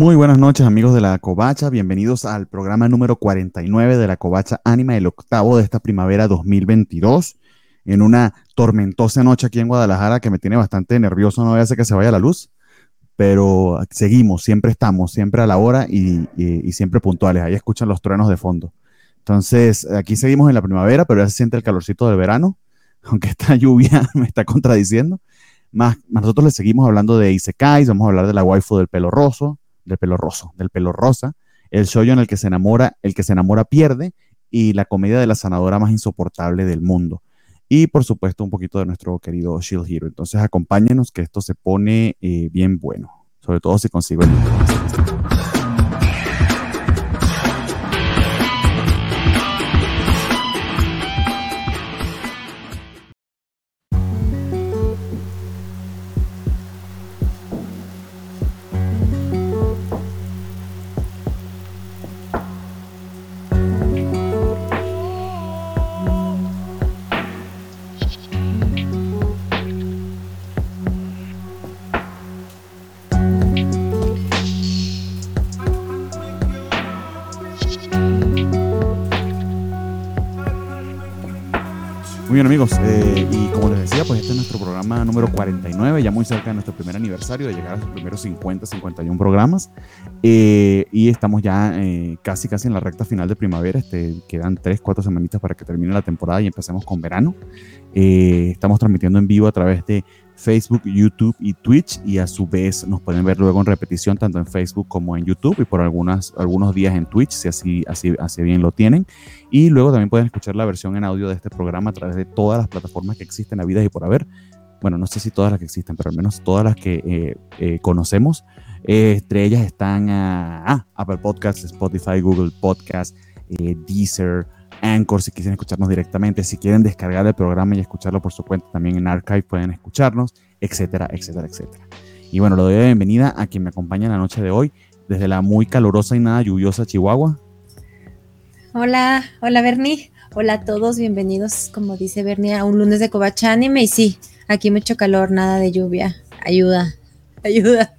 Muy buenas noches amigos de la Covacha, bienvenidos al programa número 49 de la Covacha Anima, el octavo de esta primavera 2022, en una tormentosa noche aquí en Guadalajara que me tiene bastante nervioso, no voy a hacer que se vaya la luz, pero seguimos, siempre estamos, siempre a la hora y, siempre puntuales, ahí escuchan los truenos de fondo. Entonces, aquí seguimos en la primavera, pero ya se siente el calorcito del verano, aunque esta lluvia me está contradiciendo. Más, nosotros le seguimos hablando de Isekais, vamos a hablar de la waifu del pelo roso, del pelo roso, del pelo rosa, el shoyo en el que se enamora, el que se enamora pierde y la comedia de la sanadora más insoportable del mundo. Y por supuesto un poquito de nuestro querido Shield Hero. Entonces acompáñenos que esto se pone eh, bien bueno, sobre todo si consigo el Muy bien amigos, eh, y como les decía, pues este es nuestro programa número 49, ya muy cerca de nuestro primer aniversario, de llegar a los primeros 50, 51 programas, eh, y estamos ya eh, casi, casi en la recta final de primavera, este, quedan 3, 4 semanitas para que termine la temporada y empecemos con verano. Estamos transmitiendo en vivo a través de Facebook, YouTube y Twitch y a su vez nos pueden ver luego en repetición tanto en Facebook como en YouTube y por algunas, algunos días en Twitch si así, así, así bien lo tienen. Y luego también pueden escuchar la versión en audio de este programa a través de todas las plataformas que existen a vida y por haber. Bueno, no sé si todas las que existen, pero al menos todas las que eh, eh, conocemos. Eh, entre ellas están ah, Apple Podcasts, Spotify, Google Podcasts, Deezer, Anchor si quieren escucharnos directamente, si quieren descargar el programa y escucharlo por su cuenta también en Archive pueden escucharnos, etcétera, etcétera, etcétera. Y bueno, le doy la bienvenida a quien me acompaña en la noche de hoy desde la muy calurosa y nada lluviosa Chihuahua. Hola, hola Bernie, hola a todos, bienvenidos, como dice Bernie, a un lunes de Covacha Anime y sí, aquí mucho calor, nada de lluvia, ayuda, ayuda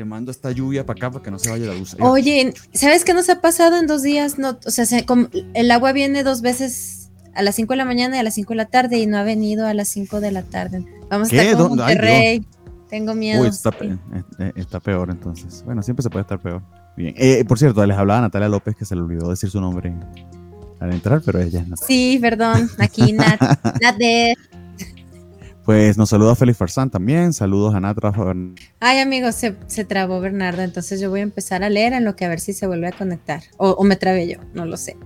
te mando esta lluvia para acá para que no se vaya la luz. Oye, ¿sabes qué nos ha pasado en dos días? No, o sea, el agua viene dos veces a las 5 de la mañana y a las 5 de la tarde y no ha venido a las 5 de la tarde. Vamos a estar con Monterrey. Tengo miedo. Uy, eh, eh, está, peor entonces. Bueno, siempre se puede estar peor. Bien. Eh, por cierto, les hablaba a Natalia López que se le olvidó decir su nombre al entrar, pero ella es Sí, perdón. Aquí Nat, Nat de pues nos saluda Félix Farsán también. Saludos a Nat Rafa. Ay, amigos, se, trabó Bernardo. Entonces yo voy a empezar a leer en lo que a ver si se vuelve a conectar. O, me trabé yo, no lo sé.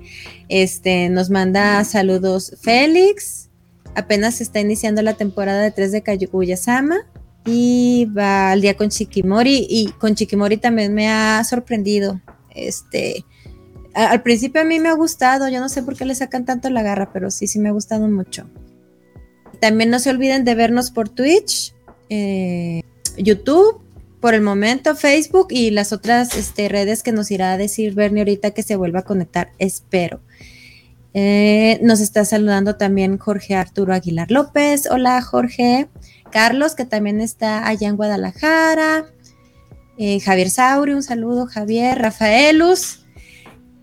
Este nos manda saludos Félix. Apenas está iniciando la temporada de 3 de Kaguya-sama. Y va al día con Chikimori. Y con Chikimori también me ha sorprendido. Este. Al principio a mí me ha gustado, yo no sé por qué le sacan tanto la garra, pero sí, sí me ha gustado mucho. También no se olviden de vernos por Twitch, eh, YouTube, por el momento Facebook y las otras este, redes que nos irá a decir Bernie ahorita que se vuelva a conectar, espero. Eh, nos está saludando también Jorge Arturo Aguilar López. Hola Jorge. Carlos, que también está allá en Guadalajara. Eh, Javier Sauri, un saludo, Javier. Rafaelus,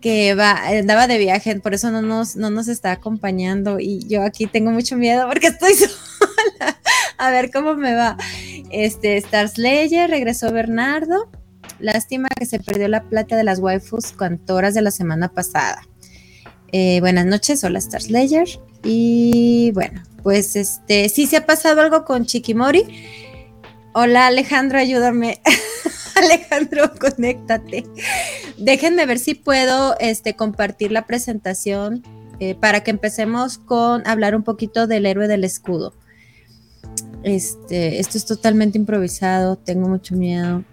que va, andaba de viaje, por eso no nos, no nos está acompañando y yo aquí tengo mucho miedo porque estoy sola. A ver cómo me va. Este, Star Slayer, regresó Bernardo. Lástima que se perdió la plata de las waifus cantoras de la semana pasada. Eh, buenas noches, hola Star Slayer. Y bueno, pues este, sí se ha pasado algo con Chikimori. Hola Alejandro, ayúdame. Alejandro, conéctate. Déjenme ver si puedo este, compartir la presentación eh, para que empecemos con hablar un poquito del héroe del escudo. Este, esto es totalmente improvisado, tengo mucho miedo.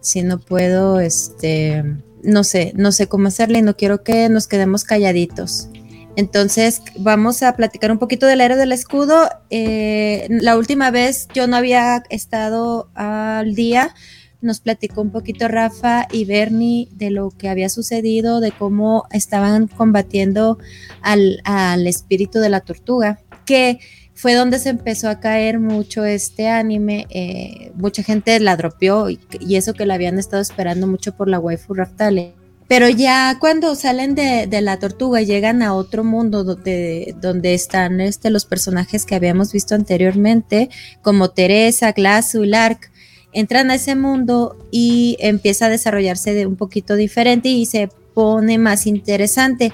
Si no puedo, este, no sé, no sé cómo hacerle y no quiero que nos quedemos calladitos. Entonces, vamos a platicar un poquito del héroe del escudo. Eh, la última vez yo no había estado al día nos platicó un poquito Rafa y Bernie de lo que había sucedido, de cómo estaban combatiendo al, espíritu de la tortuga, que fue donde se empezó a caer mucho este anime. Eh, mucha gente la dropeó y, eso que la habían estado esperando mucho por la waifu Raftale. Pero ya cuando salen de, la tortuga y llegan a otro mundo donde, donde están este, los personajes que habíamos visto anteriormente, como Teresa, Glass, Lark, entran a ese mundo y empieza a desarrollarse de un poquito diferente y se pone más interesante.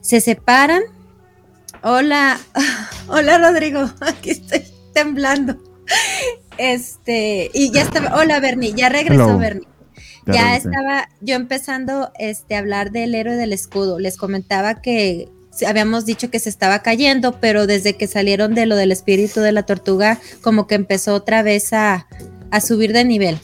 Se separan. Hola, hola Rodrigo, aquí estoy temblando. Este, y ya estaba, hola Bernie, ya regresó Bernie. Ya, estaba yo empezando este, a hablar del héroe del escudo. Les comentaba que habíamos dicho que se estaba cayendo, pero desde que salieron de lo del espíritu de la tortuga, como que empezó otra vez a, a subir de nivel.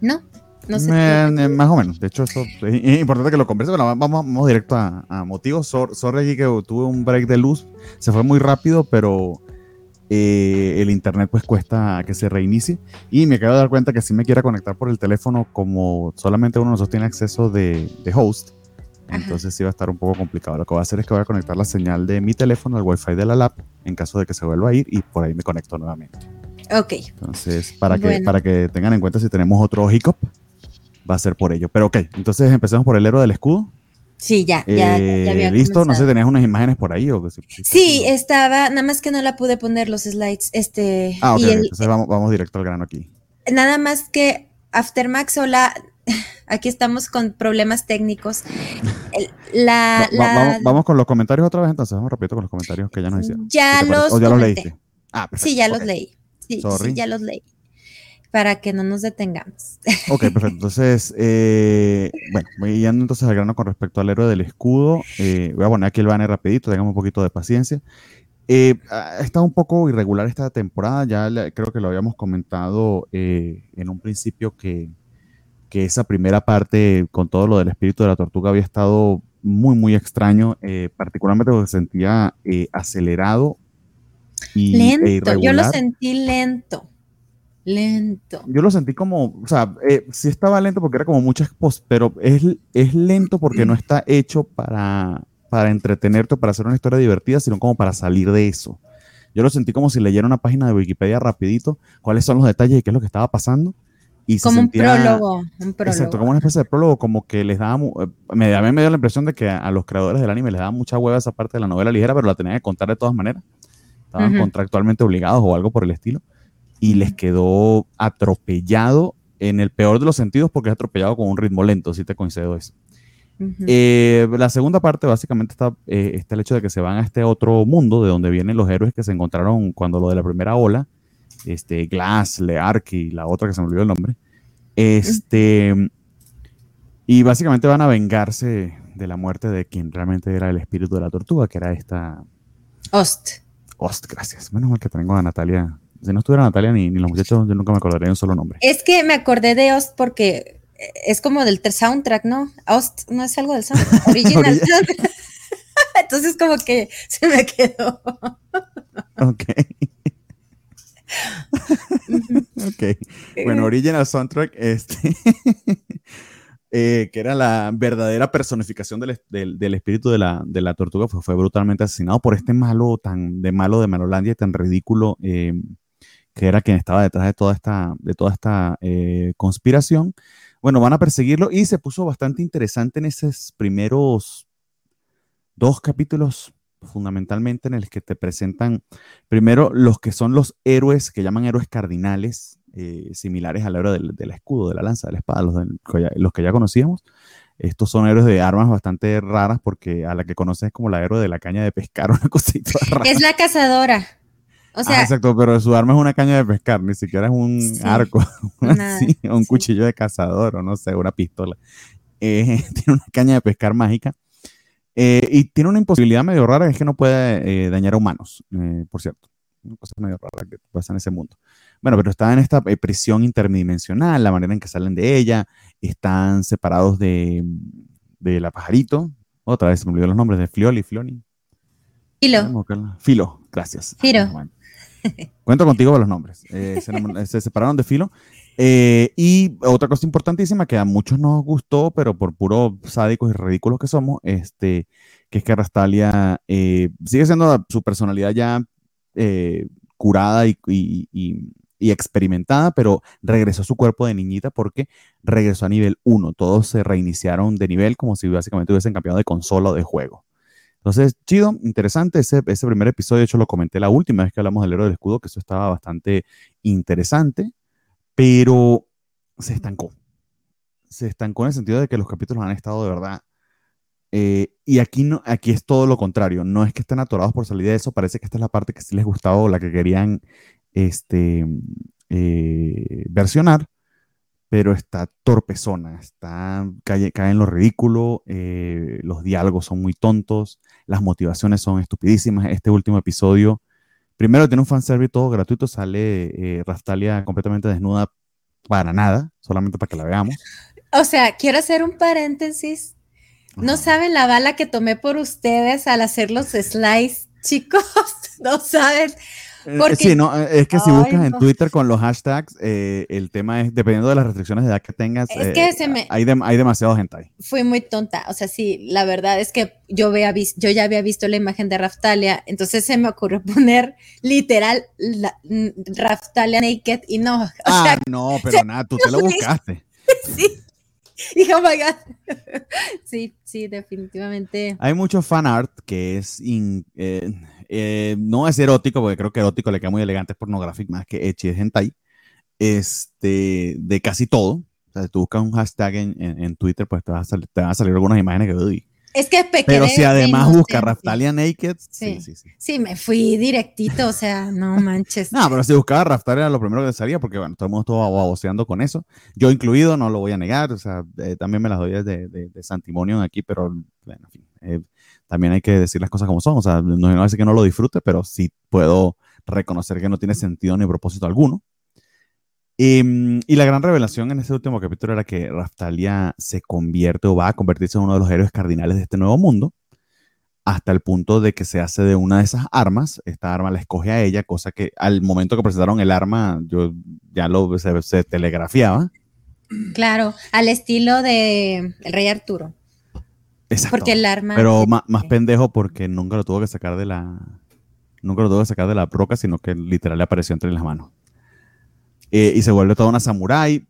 ¿No? No sé. Eh, más o menos. De hecho, eso es importante que lo converse. Bueno, vamos, vamos directo a, motivos. sorry aquí que tuve un break de luz. Se fue muy rápido, pero eh, el internet pues cuesta que se reinicie. Y me acabo de dar cuenta que si me quiera conectar por el teléfono, como solamente uno de nosotros tiene acceso de, host, entonces sí va a estar un poco complicado. Lo que voy a hacer es que voy a conectar la señal de mi teléfono al wifi de la lab en caso de que se vuelva a ir y por ahí me conecto nuevamente. Ok. Entonces, para que, para que tengan en cuenta si tenemos otro hiccup, va a ser por ello. Pero ok, entonces empecemos por el héroe del escudo. Sí, ya, ya, eh, Listo, no sé, ¿tenías unas imágenes por ahí? O sí, estaba, nada más que no la pude poner los slides. Este, ah, ok, entonces vamos, vamos directo al grano aquí. Nada más que Aftermax, hola, aquí estamos con problemas técnicos. La, vamos, con los comentarios otra vez, entonces vamos rápido con los comentarios que ya nos hicieron. Ya los, ya los leíste? Ah, sí, ya los leí. Sí, sí, ya los leí. Para que no nos detengamos. Ok, perfecto. Entonces, eh, bueno, voy yendo entonces al grano con respecto al héroe del escudo. Eh, voy a poner aquí el banner rapidito, tengamos un poquito de paciencia. Eh, estado un poco irregular esta temporada, ya creo que lo habíamos comentado en un principio que, que, esa primera parte con todo lo del espíritu de la tortuga había estado muy, muy extraño, particularmente porque se sentía acelerado lento, yo lo sentí lento. Lento. Yo lo sentí como, o sea, eh, sí estaba lento porque era como muchas post, pero es, es lento porque no está hecho para, para entretenerte o para hacer una historia divertida, sino como para salir de eso. Yo lo sentí como si leyera una página de Wikipedia rapidito, cuáles son los detalles y qué es lo que estaba pasando. Y como un, prólogo, un prólogo. Exacto, como una especie de prólogo, como que les daba, eh, me, a mí me dio la impresión de que a, los creadores del anime les daba mucha hueva esa parte de la novela ligera, pero la tenían que contar de todas maneras. Estaban contractualmente obligados o algo por el estilo, y les quedó atropellado en el peor de los sentidos porque es atropellado con un ritmo lento, si te concedo eso. Eh, la segunda parte básicamente está, eh, está, el hecho de que se van a este otro mundo de donde vienen los héroes que se encontraron cuando lo de la primera ola, este, Glass, Leark y la otra que se me olvidó el nombre. Este, y básicamente van a vengarse de la muerte de quien realmente era el espíritu de la tortuga, que era esta... Ost gracias. Menos mal que tengo a Natalia. Si no estuviera Natalia ni, los muchachos, yo nunca me acordaría de un solo nombre. Es que me acordé de Ost porque es como del soundtrack, ¿no? Ost no es algo del soundtrack, original. Entonces como que se me quedó. ok. ok. Bueno, original soundtrack, este. Eh, que era la verdadera personificación del, espíritu de la, tortuga, fue, brutalmente asesinado por este malo tan de malo de Malolandia y tan ridículo, eh, que era quien estaba detrás de toda esta, de toda esta eh, conspiración. Bueno, van a perseguirlo y se puso bastante interesante en esos primeros dos capítulos fundamentalmente en el que te presentan primero los que son los héroes que llaman héroes cardinales eh, similares al héroe del, escudo, de la lanza, de la espada, los, que ya conocíamos. Estos son héroes de armas bastante raras porque a la que conoces es como la héroe de la caña de pescar, una cosita rara. Es la cazadora. O sea, exacto, pero su arma es una caña de pescar, ni siquiera es un arco, un cuchillo de cazador o no sé, una pistola. Eh, tiene una caña de pescar mágica. Eh, y tiene una imposibilidad medio rara, es que no puede dañar a humanos, por cierto. Una cosa medio rara que pasa en ese mundo. Bueno, pero están en esta eh, prisión interdimensional, la manera en que salen de ella, están separados de, la pajarito. Otra vez se me olvidó los nombres de Flioli, Flioni. Filo. Filo, gracias. Filo. Cuento contigo con los nombres. Eh, se, separaron de Filo. Eh, y otra cosa importantísima que a muchos nos gustó, pero por puro sádicos y ridículos que somos, este, que es que Rastalia sigue siendo su personalidad ya eh, curada y, experimentada, pero regresó a su cuerpo de niñita porque regresó a nivel 1. Todos se reiniciaron de nivel como si básicamente hubiesen cambiado de consola o de juego. Entonces, chido, interesante ese primer episodio. De hecho, lo comenté la última vez que hablamos del héroe del escudo, que eso estaba bastante interesante, pero se estancó. Se estancó en el sentido de que los capítulos han estado de verdad. Eh, y aquí, no, aquí es todo lo contrario. No es que estén atorados por salir de eso. Parece que esta es la parte que sí les gustaba o la que querían este, eh, versionar pero está torpezona, está, cae, cae en lo ridículo, eh, los diálogos son muy tontos, las motivaciones son estupidísimas. Este último episodio, primero tiene un fanservice todo gratuito, sale eh, Rastalia completamente desnuda para nada, solamente para que la veamos. O sea, quiero hacer un paréntesis. No saben la bala que tomé por ustedes al hacer los slides, chicos. No saben. Eh, sí, no, eh, es que si buscas en Twitter con los hashtags, eh, el tema es, dependiendo de las restricciones de edad que tengas, hay, hay demasiado gente ahí. Fui muy tonta, o sea, sí, la verdad es que yo, vea, yo ya había visto la imagen de Raftalia, entonces se me ocurrió poner literal Raftalia naked y no. ah, no, pero nada, tú te lo buscaste. sí. Y oh my God. sí, sí, definitivamente. Hay mucho fan art que es eh, no es erótico, porque creo que erótico le queda muy elegante, es pornográfico más que echi, es hentai, este, de casi todo. O sea, si tú buscas un hashtag en, en, Twitter, pues te, a salir, te van a salir algunas imágenes que... Uy, es que es. Pero si además busca Raftalia Naked. Sí. Sí, sí, sí, me fui directito, o sea, no manches. no, pero si buscaba Raftalia lo primero que salía, porque bueno, todo el mundo estuvo baboseando con eso. Yo incluido, no lo voy a negar, o sea, eh, también me las doy de, de, de Santimonio aquí, pero bueno, en fin. Eh, también hay que decir las cosas como son. O sea, no, no decir que no lo disfrute, pero sí puedo reconocer que no tiene sentido ni propósito alguno. Em, y, la gran revelación en ese último capítulo era que Raftalia se convierte o va a convertirse en uno de los héroes cardinales de este nuevo mundo, hasta el punto de que se hace de una de esas armas. Esta arma la escoge a ella, cosa que al momento que presentaron el arma, yo ya lo se, telegrafiaba. Claro, al estilo de el rey Arturo. Porque el arma. Pero más, pendejo porque nunca lo tuvo que sacar de la. Nunca lo tuvo que sacar de la roca, sino que literal le apareció entre las manos. Eh, y se vuelve toda una samurai.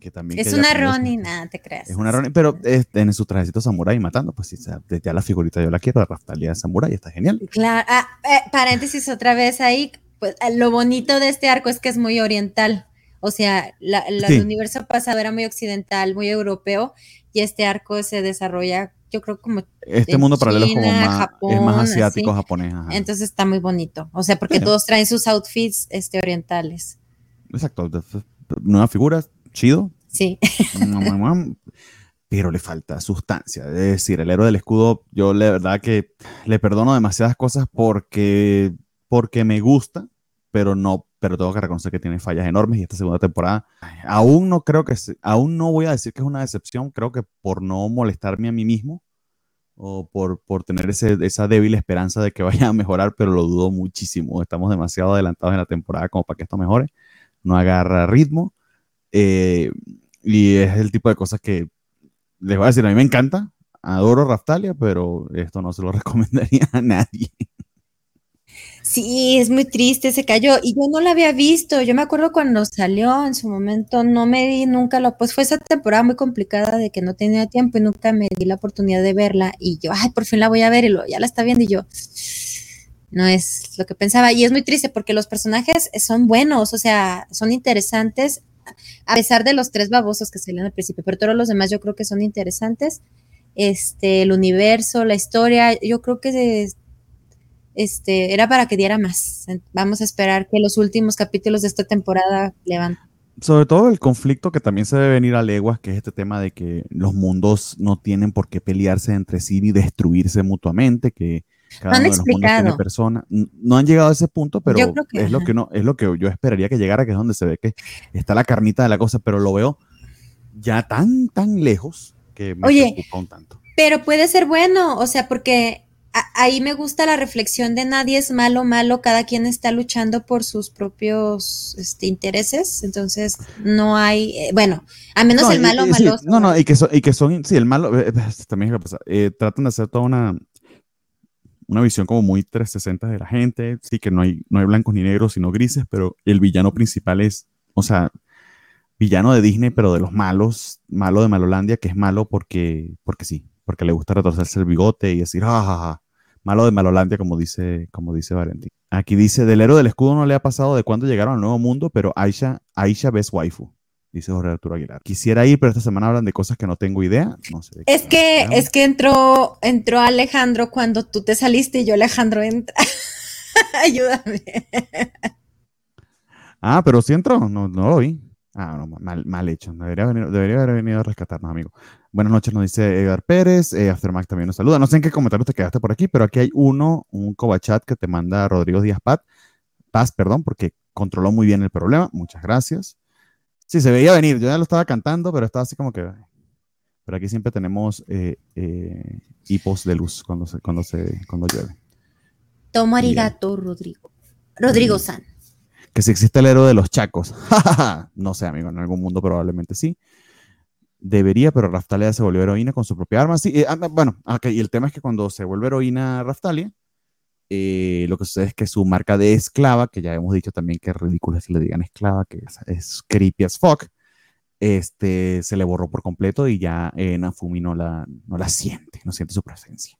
Que también es una Ronin, nada, te creas. Es una Ronin, pero en su trajecito samurai matando, pues sí, ya la figurita yo la quiero, la Raftalia samurai, está genial. Claro, ah, eh, paréntesis otra vez ahí, pues lo bonito de este arco es que es muy oriental. O sea, el universo pasado era muy occidental, muy europeo, y este arco se desarrolla, yo creo, como. Este mundo paralelo es como más, es más asiático, japonés. Entonces está muy bonito. O sea, porque todos traen sus outfits este, orientales. Exacto. Nuevas figuras, chido. Sí. pero le falta sustancia. Es decir, el héroe del escudo, yo la verdad que le perdono demasiadas cosas porque, porque me gusta, pero no pero tengo que reconocer que tiene fallas enormes y esta segunda temporada aún no creo que, aún no voy a decir que es una decepción, creo que por no molestarme a mí mismo o por, por tener ese, esa débil esperanza de que vaya a mejorar, pero lo dudo muchísimo. Estamos demasiado adelantados en la temporada como para que esto mejore. No agarra ritmo. Eh, y es el tipo de cosas que les voy a decir, a mí me encanta. Adoro Raftalia, pero esto no se lo recomendaría a nadie. Sí, es muy triste, se cayó y yo no la había visto. Yo me acuerdo cuando salió en su momento, no me di nunca lo, pues fue esa temporada muy complicada de que no tenía tiempo y nunca me di la oportunidad de verla. Y yo, ay, por fin la voy a ver y lo, ya la está viendo y yo, no es lo que pensaba. Y es muy triste porque los personajes son buenos, o sea, son interesantes, a pesar de los tres babosos que salían al principio, pero todos los demás yo creo que son interesantes. Este, el universo, la historia, yo creo que este, era para que diera más. Vamos a esperar que los últimos capítulos de esta temporada levanten. Sobre todo el conflicto que también se debe venir a leguas, que es este tema de que los mundos no tienen por qué pelearse entre sí ni destruirse mutuamente, que cada uno de los personas. No han llegado a ese punto, pero es lo que no, es lo que yo esperaría que llegara, que es donde se ve que está la carnita de la cosa, pero lo veo ya tan, tan lejos que me preocupa un tanto. Pero puede ser bueno, o sea, porque ahí me gusta la reflexión de nadie es malo, malo, cada quien está luchando por sus propios este, intereses, entonces no hay, eh, bueno, a menos el malo, malo. no, no, y que, son, y que son, sí, el malo, eh, eh, también es que pasa, tratan de hacer toda una, una visión como muy 360 de la gente, sí que no hay, no hay blancos ni negros, sino grises, pero el villano principal es, o sea, villano de Disney, pero de los malos, malo de Malolandia, que es malo porque, porque sí, porque le gusta retorcerse el bigote y decir, jajaja, malo de Malolandia, como dice, como dice Valentín. Aquí dice, del héroe del escudo no le ha pasado de cuándo llegaron al nuevo mundo, pero Aisha, Aisha ves waifu dice Jorge Arturo Aguilar. Quisiera ir, pero esta semana hablan de cosas que no tengo idea. No sé es que, es que entró, entró Alejandro cuando tú te saliste y yo Alejandro entra. Ayúdame. Ah, pero sí entró, no, no lo vi. Ah, no, mal, mal hecho. Debería, debería haber venido a rescatarnos, amigo. Buenas noches, nos dice Edgar Pérez. Eh, Aftermax también nos saluda. No sé en qué comentario te quedaste por aquí, pero aquí hay uno, un cobachat que te manda Rodrigo Díaz Paz, Paz, perdón, porque controló muy bien el problema. Muchas gracias. Sí, se veía venir. Yo ya lo estaba cantando, pero estaba así como que. Pero aquí siempre tenemos eh, eh, hipos de luz cuando se, cuando se, cuando llueve. Tomo arigato, Rodrigo. Rodrigo San. Que si existe el héroe de los chacos. no sé, amigo, en algún mundo probablemente sí. Debería, pero Raftalia se volvió heroína con su propia arma. Sí, eh, ah, bueno, y el tema es que cuando se vuelve heroína Raftalia, eh, lo que sucede es que su marca de esclava, que ya hemos dicho también que es ridículo si le digan esclava, que es, creepy as fuck, este, se le borró por completo y ya eh, Nafumi no la, no la siente, no siente su presencia.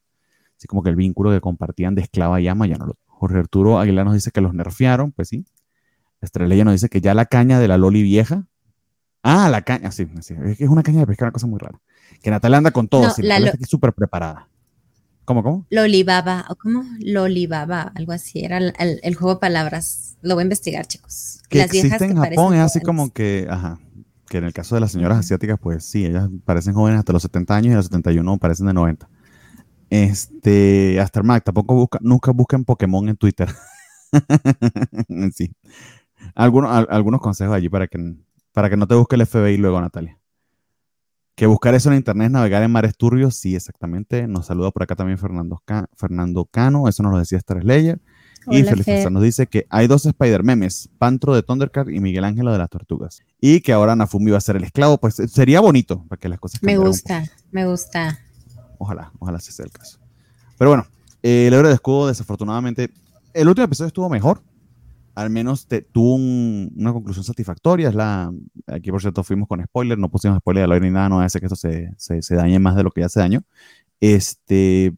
Así como que el vínculo que compartían de esclava y ama ya no lo. Jorge Arturo Aguilar nos dice que los nerfearon, pues sí. Estrella nos dice que ya la caña de la Loli vieja. Ah, la caña, sí, sí, es una caña de pescar, una cosa muy rara. Que Natalia anda con todo, no, la súper preparada. ¿Cómo, cómo? Lolibaba, o cómo? Lolibaba, algo así, era el, juego de palabras. Lo voy a investigar, chicos. Que existe en Japón es así como que, ajá, que en el caso de las señoras asiáticas, pues sí, ellas parecen jóvenes hasta los 70 años y a los 71 parecen de 90. Este, hasta Mac, tampoco busca, nunca busquen Pokémon en Twitter. sí. Algunos, algunos consejos allí para que, para que no te busque el FBI luego, Natalia. Que buscar eso en internet, navegar en mares turbios, sí, exactamente. Nos saluda por acá también Fernando, Fernando Cano, eso nos lo decía Star Slayer. y Felipe nos dice que hay dos Spider-Memes, Pantro de Thundercard y Miguel Ángel de las Tortugas. Y que ahora Nafumi va a ser el esclavo, pues sería bonito para que las cosas Me gusta, me gusta. Ojalá, ojalá se sea el caso. Pero bueno, el héroe de escudo, desafortunadamente, el último episodio estuvo mejor, al menos te, tuvo una conclusión satisfactoria. Es la, aquí, por cierto, fuimos con spoiler, no pusimos spoiler de ni nada, no hace que esto se, se, dañe más de lo que ya se dañó. Este,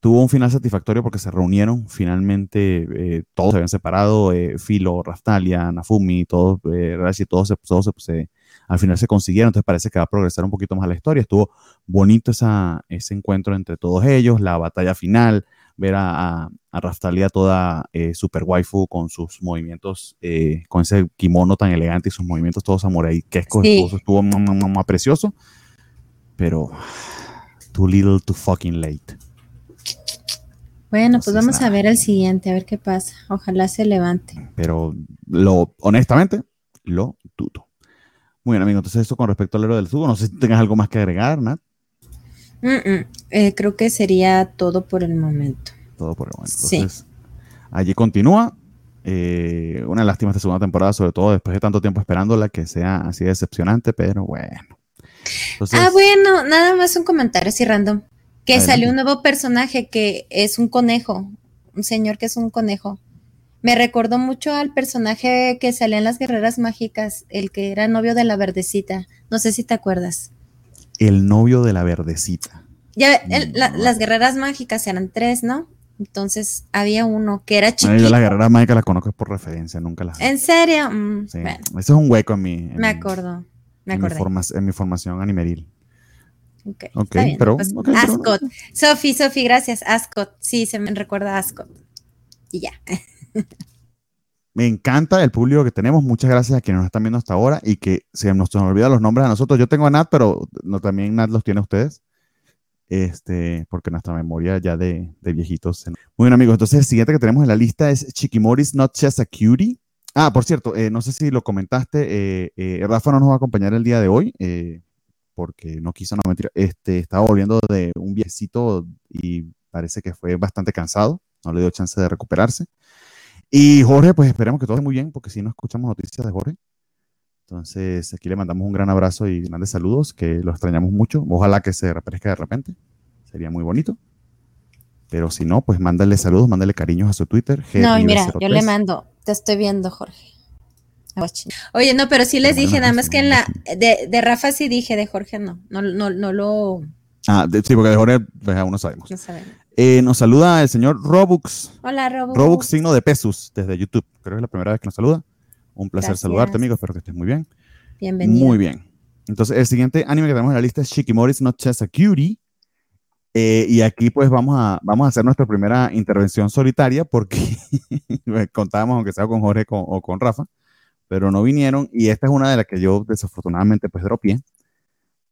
tuvo un final satisfactorio porque se reunieron finalmente, eh, todos se habían separado, eh, Filo, Raftalia, Nafumi, todos, eh, todos, se, todos se, al final se consiguieron, entonces parece que va a progresar un poquito más la historia. Estuvo bonito esa, ese encuentro entre todos ellos, la batalla final, ver a, a, Raftalia toda eh, super waifu con sus movimientos, eh, con ese kimono tan elegante y sus movimientos todos samurai, que sí. estuvo más precioso, pero too little, too fucking late. Bueno, pues vamos a ver el siguiente, a ver qué pasa. Ojalá se levante. Pero lo, honestamente, lo dudo. Muy bien, amigo. Entonces, eso con respecto al héroe del sur, no sé si tengas algo más que agregar, Nat. Eh, creo que sería todo por el momento. Todo por el momento. Entonces, allí continúa. Eh, una lástima esta segunda temporada, sobre todo después de tanto tiempo esperándola, que sea así decepcionante, pero bueno. ah, bueno, nada más un comentario así random. Que salió un nuevo personaje que es un conejo, un señor que es un conejo. Me recordó mucho al personaje que salía en las guerreras mágicas, el que era novio de la verdecita. No sé si te acuerdas el novio de la verdecita. Ya, las guerreras mágicas eran tres, ¿no? Entonces había uno que era chiquito. yo las guerreras mágicas las conozco por referencia, nunca las. ¿En serio? Mm, sí. Ese es un hueco en mi. me acuerdo. Me en, mi en mi formación animeril. Ok, okay pero. Pues, Ascot. Sofi, Sofi, gracias. Ascot. Sí, se me recuerda a Ascot. Y ya. Me encanta el público que tenemos. Muchas gracias a quienes nos están viendo hasta ahora y que se nos, nos olvidan los nombres a nosotros. Yo tengo a Nat, pero no, también Nat los tiene ustedes. Este, porque nuestra memoria ya de, viejitos. Muy bien, amigos. Entonces, el siguiente que tenemos en la lista es Chiquimoris Not Just a Cutie. Ah, por cierto, eh, no sé si lo comentaste. Eh, eh, Rafa no nos va a acompañar el día de hoy porque no quiso, no mentira. Este, estaba volviendo de un viejecito y parece que fue bastante cansado. No le dio chance de recuperarse. Y Jorge, pues esperemos que todo esté muy bien, porque si no escuchamos noticias de Jorge. Entonces, aquí le mandamos un gran abrazo y grandes saludos, que lo extrañamos mucho. Ojalá que se refresque de repente. Sería muy bonito. Pero si no, pues mándale saludos, mándale cariños a su Twitter. No, y mira, yo le mando, te estoy viendo, Jorge. Oye, no, pero sí les dije, nada más que en la de, de, Rafa sí dije, de Jorge no, no, no, no lo. Ah, sí, porque de Jorge pues, aún no sabemos. No sabemos. Eh, nos saluda el señor Robux. Hola, Robux. Robux, signo de pesos desde YouTube. Creo que es la primera vez que nos saluda. Un placer saludarte, amigo. Espero que estés muy bien. Bienvenido. Muy bien. Entonces, el siguiente anime que tenemos en la lista es Shikimori's Not Just a Cutie. Eh, y aquí pues vamos a, vamos a hacer nuestra primera intervención solitaria porque contábamos, aunque sea con Jorge o con Rafa, pero no vinieron y esta es una de las que yo desafortunadamente pues dropié.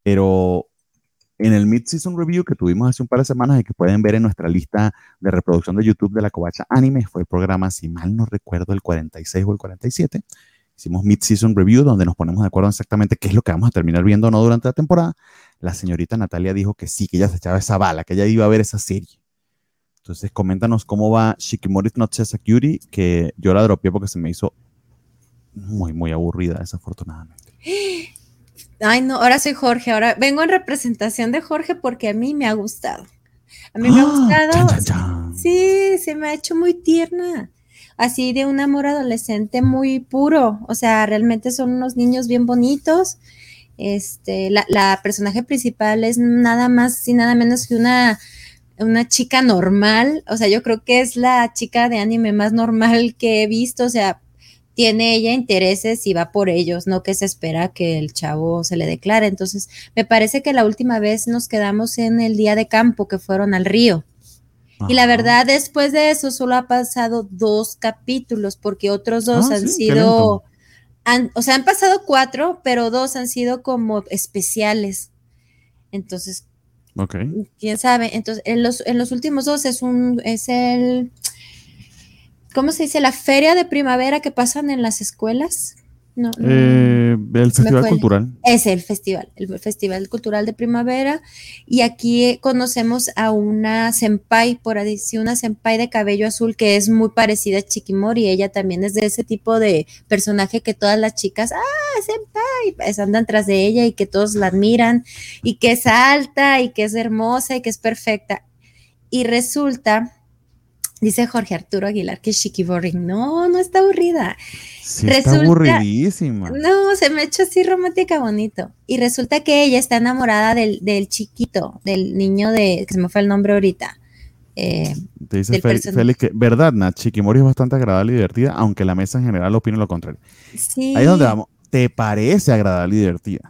Pero en el Mid-Season Review que tuvimos hace un par de semanas y que pueden ver en nuestra lista de reproducción de YouTube de la Covacha Anime, fue el programa, si mal no recuerdo, el 46 o el 47. Hicimos Mid-Season Review donde nos ponemos de acuerdo exactamente qué es lo que vamos a terminar viendo o no durante la temporada la señorita Natalia dijo que sí, que ella se echaba esa bala, que ella iba a ver esa serie. Entonces, coméntanos cómo va Shikimori's Not Cutie, que yo la dropeé porque se me hizo muy, muy aburrida, desafortunadamente. Ay, no, ahora soy Jorge, ahora vengo en representación de Jorge porque a mí me ha gustado. A mí me ha ¡Ah! gustado. Sí, se me ha hecho muy tierna. Así de un amor adolescente muy puro. O sea, realmente son unos niños bien bonitos este, la, personaje principal es nada más y nada menos que una, una chica normal. O sea, yo creo que es la chica de anime más normal que he visto. O sea, tiene ella intereses y va por ellos, no que se espera que el chavo se le declare. Entonces, me parece que la última vez nos quedamos en el día de campo que fueron al río. Y la verdad, después de eso solo ha pasado dos capítulos, porque otros dos ah, han sido o sea, han pasado cuatro, pero dos han sido como especiales. Entonces, quién sabe. Entonces, en los, en los últimos dos es un, es el, ¿cómo se dice? La feria de primavera que pasan en las escuelas. No, eh, el Festival Cultural. Es el festival, el Festival Cultural de Primavera. Y aquí conocemos a una senpai, por ahí una senpai de cabello azul que es muy parecida a Chikimori. Ella también es de ese tipo de personaje que todas las chicas, ah, senpai, pues andan tras de ella y que todos la admiran y que es alta y que es hermosa y que es perfecta. Y resulta Dice Jorge Arturo Aguilar que es chiqui boring. No, no está aburrida. Sí, está aburridísima. No, se me echó así romántica bonito. Y resulta que ella está enamorada del, chiquito, del niño de, que se me fue el nombre ahorita. Eh, Te dice Félix, que, verdad, Nat, Chiquimori es bastante agradable y divertida, aunque la mesa en general opina lo contrario. Sí. Ahí es donde vamos. ¿Te parece agradable y divertida?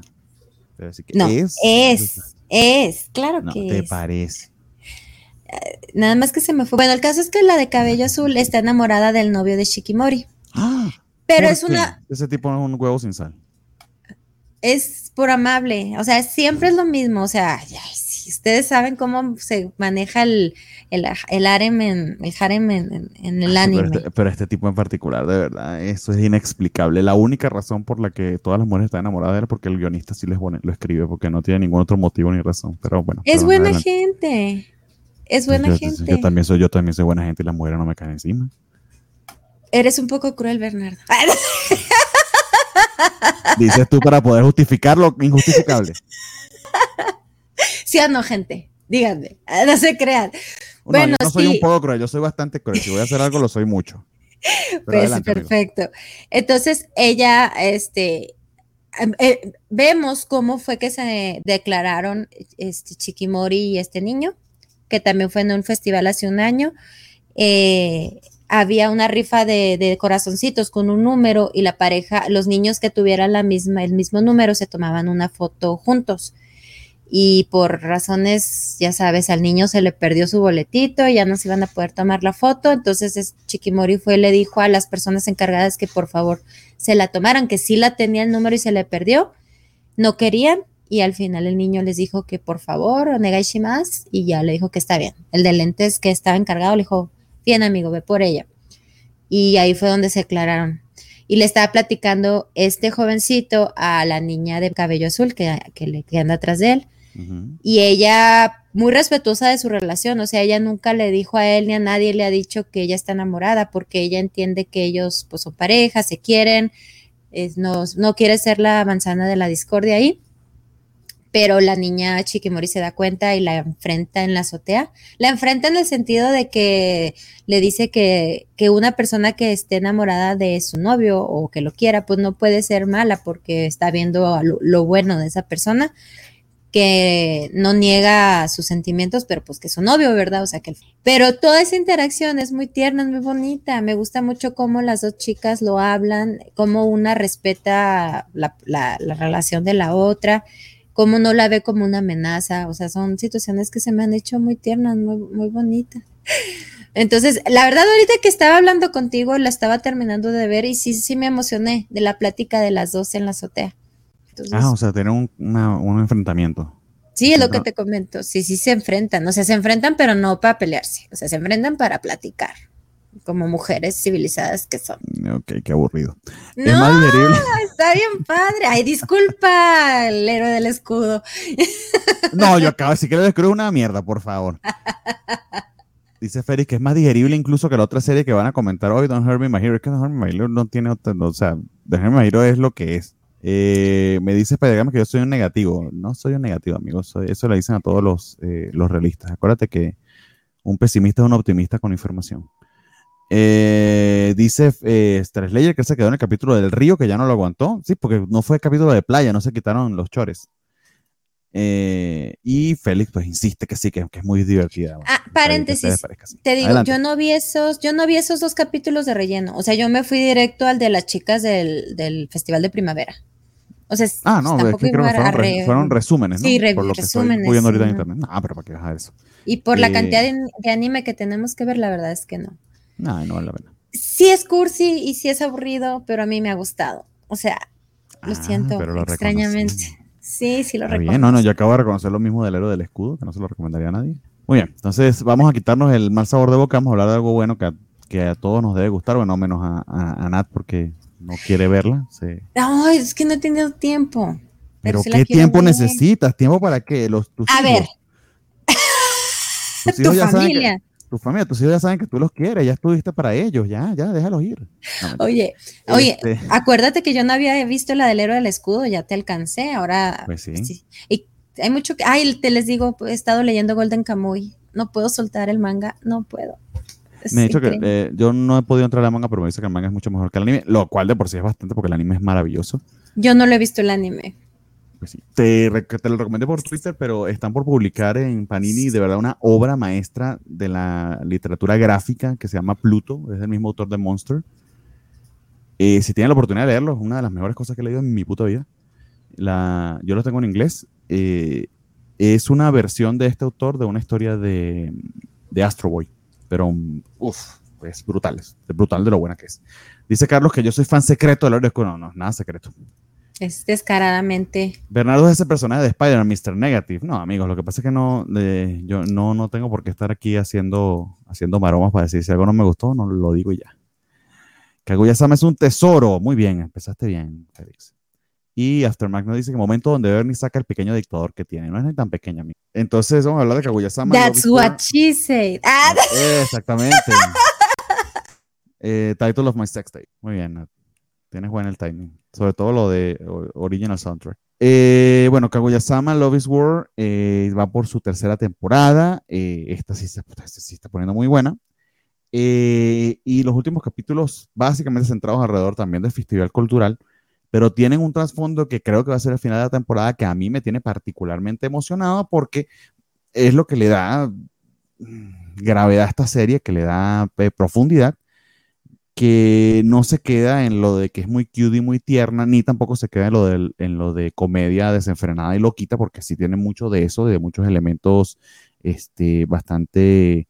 no, es, es, es, claro no, que te parece nada más que se me fue. Bueno, el caso es que la de cabello azul está enamorada del novio de Shikimori. Ah, pero es una. Ese tipo es un huevo sin sal. Es por amable, o sea, siempre es lo mismo. O sea, si ustedes saben cómo se maneja el, el, el harem, en, el harem en, el anime. Este, pero este, tipo en particular, de verdad, eso es inexplicable. La única razón por la que todas las mujeres están enamoradas de él es porque el guionista sí les pone, lo escribe, porque no tiene ningún otro motivo ni razón. Pero bueno. Es buena gente. Es buena gente. Yo también soy, yo también soy buena gente y las mujeres no me caen encima. Eres un poco cruel, Bernardo. Dices tú para poder justificar lo injustificable. Sí o no, gente. Díganme. No se crean. bueno, yo no soy un poco cruel, yo soy bastante cruel. Si voy a hacer algo, lo soy mucho. pues perfecto. Entonces, ella, este, em, eh, vemos cómo fue que se declararon este Chiquimori y este niño que también fue en un festival hace un año. Eh, había una rifa de, corazoncitos con un número y la pareja, los niños que tuvieran la misma, el mismo número se tomaban una foto juntos. Y por razones, ya sabes, al niño se le perdió su boletito y ya no se iban a poder tomar la foto. Entonces Chiquimori fue le dijo a las personas encargadas que por favor se la tomaran, que sí la tenía el número y se le perdió. No querían y al final el niño les dijo que por favor, más y ya le dijo que está bien. El de lentes que estaba encargado le dijo, bien amigo, ve por ella. Y ahí fue donde se aclararon. Y le estaba platicando este jovencito a la niña de cabello azul que, que, anda atrás de él. Y ella, muy respetuosa de su relación, o sea, ella nunca le dijo a él ni a nadie le ha dicho que ella está enamorada porque ella entiende que ellos pues son pareja, se quieren, no, no quiere ser la manzana de la discordia ahí pero la niña Chiquimori se da cuenta y la enfrenta en la azotea. La enfrenta en el sentido de que le dice que, que, una persona que esté enamorada de su novio o que lo quiera, pues no puede ser mala porque está viendo lo, bueno de esa persona, que no niega sus sentimientos, pero pues que es su novio, ¿verdad? O sea que... Pero toda esa interacción es muy tierna, es muy bonita. Me gusta mucho cómo las dos chicas lo hablan, cómo una respeta la, la relación de la otra cómo no la ve como una amenaza, o sea, son situaciones que se me han hecho muy tiernas, muy, muy bonitas. Entonces, la verdad, ahorita que estaba hablando contigo, la estaba terminando de ver y sí, sí me emocioné de la plática de las dos en la azotea. ah, o sea, tener un, un enfrentamiento. Sí, es lo que te comento. Sí, sí se enfrentan. O sea, se enfrentan, pero no para pelearse. O sea, se enfrentan para platicar como mujeres civilizadas que son. Ok, qué aburrido. No, está bien padre. Ay, disculpa, el héroe del escudo. No, yo acabo de decir que el escudo es una mierda, por favor. Dice Félix que es más digerible incluso que la otra serie que van a comentar hoy, Me My Hero. Es que Me My Hero no tiene otra, o sea, Me My Hero es lo que es. Eh, me dice Pedegame que yo soy un negativo. No soy un negativo, amigos. eso le dicen a todos los, eh, los realistas. Acuérdate que un pesimista es un optimista con información. Eh, dice eh, Slayer que se quedó en el capítulo del río, que ya no lo aguantó. Sí, porque no fue el capítulo de playa, no se quitaron los chores. Eh, y Félix pues insiste que sí, que, es muy divertida. Ah, paréntesis. Te digo, yo no vi esos, yo no vi esos dos capítulos de relleno. O sea, yo me fui directo al de las chicas del, Festival de Primavera. O sea, ah, no, es que creo que fueron, resúmenes, ¿no? Sí, por lo que resúmenes. Estoy ahorita en internet. Ah, pero para qué dejar eso. Y por la cantidad de, de anime que tenemos que ver, la verdad es que no. No, no vale la pena. Sí es cursi y sí es aburrido, pero a mí me ha gustado. O sea, lo ah, siento extrañamente. Sí, sí lo reconozco. Bien, no, no, yo acabo de reconocer lo mismo del héroe del escudo, que no se lo recomendaría a nadie. Muy bien, entonces vamos a quitarnos el mal sabor de boca, vamos a hablar de algo bueno que a, que a todos nos debe gustar, bueno, menos a, a, Nat porque no quiere verla. No, es que no he tenido tiempo. Pero, ¿qué tiempo necesitas? ¿Tiempo para qué? Los, a ver. tu familia tu familia, tus hijos ya saben que tú los quieres, ya estuviste para ellos, ya, ya, déjalos ir. oye, oye, este acuérdate que yo no había visto la del héroe del escudo, ya te alcancé, ahora. Pues sí. Y hay mucho que, ay, te les digo, he estado leyendo Golden Kamuy, no puedo soltar el manga, no puedo. me he dicho que eh, yo no he podido entrar a la manga, pero me dice que el manga es mucho mejor que el anime, lo cual de por sí es bastante porque el anime es maravilloso. Yo no lo he visto el anime. Pues te, te, lo recomendé por Twitter, pero están por publicar en Panini de verdad una obra maestra de la literatura gráfica que se llama Pluto, es el mismo autor de Monster. Eh, si tienen la oportunidad de leerlo, es una de las mejores cosas que he leído en mi puta vida. La, yo lo tengo en inglés. Eh, es una versión de este autor de una historia de, de Astro Boy, pero uff, es brutal, es brutal de lo buena que es. Dice Carlos que yo soy fan secreto de la No, no, nada secreto. Es descaradamente. Bernardo es ese personaje de Spider-Man, Mr. Negative. No, amigos, lo que pasa es que no, yo no, no tengo por qué estar aquí haciendo, haciendo maromas para decir si algo no me gustó, no lo digo ya. Kaguya-sama es un tesoro. Muy bien, empezaste bien, Félix. Y Aftermath nos dice que momento donde Bernie saca el pequeño dictador que tiene. No es ni tan pequeño, amigo. Entonces vamos a hablar de Kaguya-sama. That's what she said. Ah. Exactamente. eh, title of my sex tape. Muy bien. Tienes buen el timing. Sobre todo lo de Original Soundtrack. Eh, bueno, Kaguya-sama Love is War eh, va por su tercera temporada. Eh, esta, sí se, sí está poniendo muy buena. y los últimos capítulos básicamente centrados alrededor también del festival cultural, pero tienen un trasfondo que creo que va a ser el final de la temporada que a mí me tiene particularmente emocionado porque es lo que le da mm, gravedad a esta serie, que le da profundidad que no se queda en lo de que es muy cute y muy tierna, ni tampoco se queda en lo de, en lo de comedia desenfrenada y loquita, porque sí tiene mucho de eso, de muchos elementos este, bastante,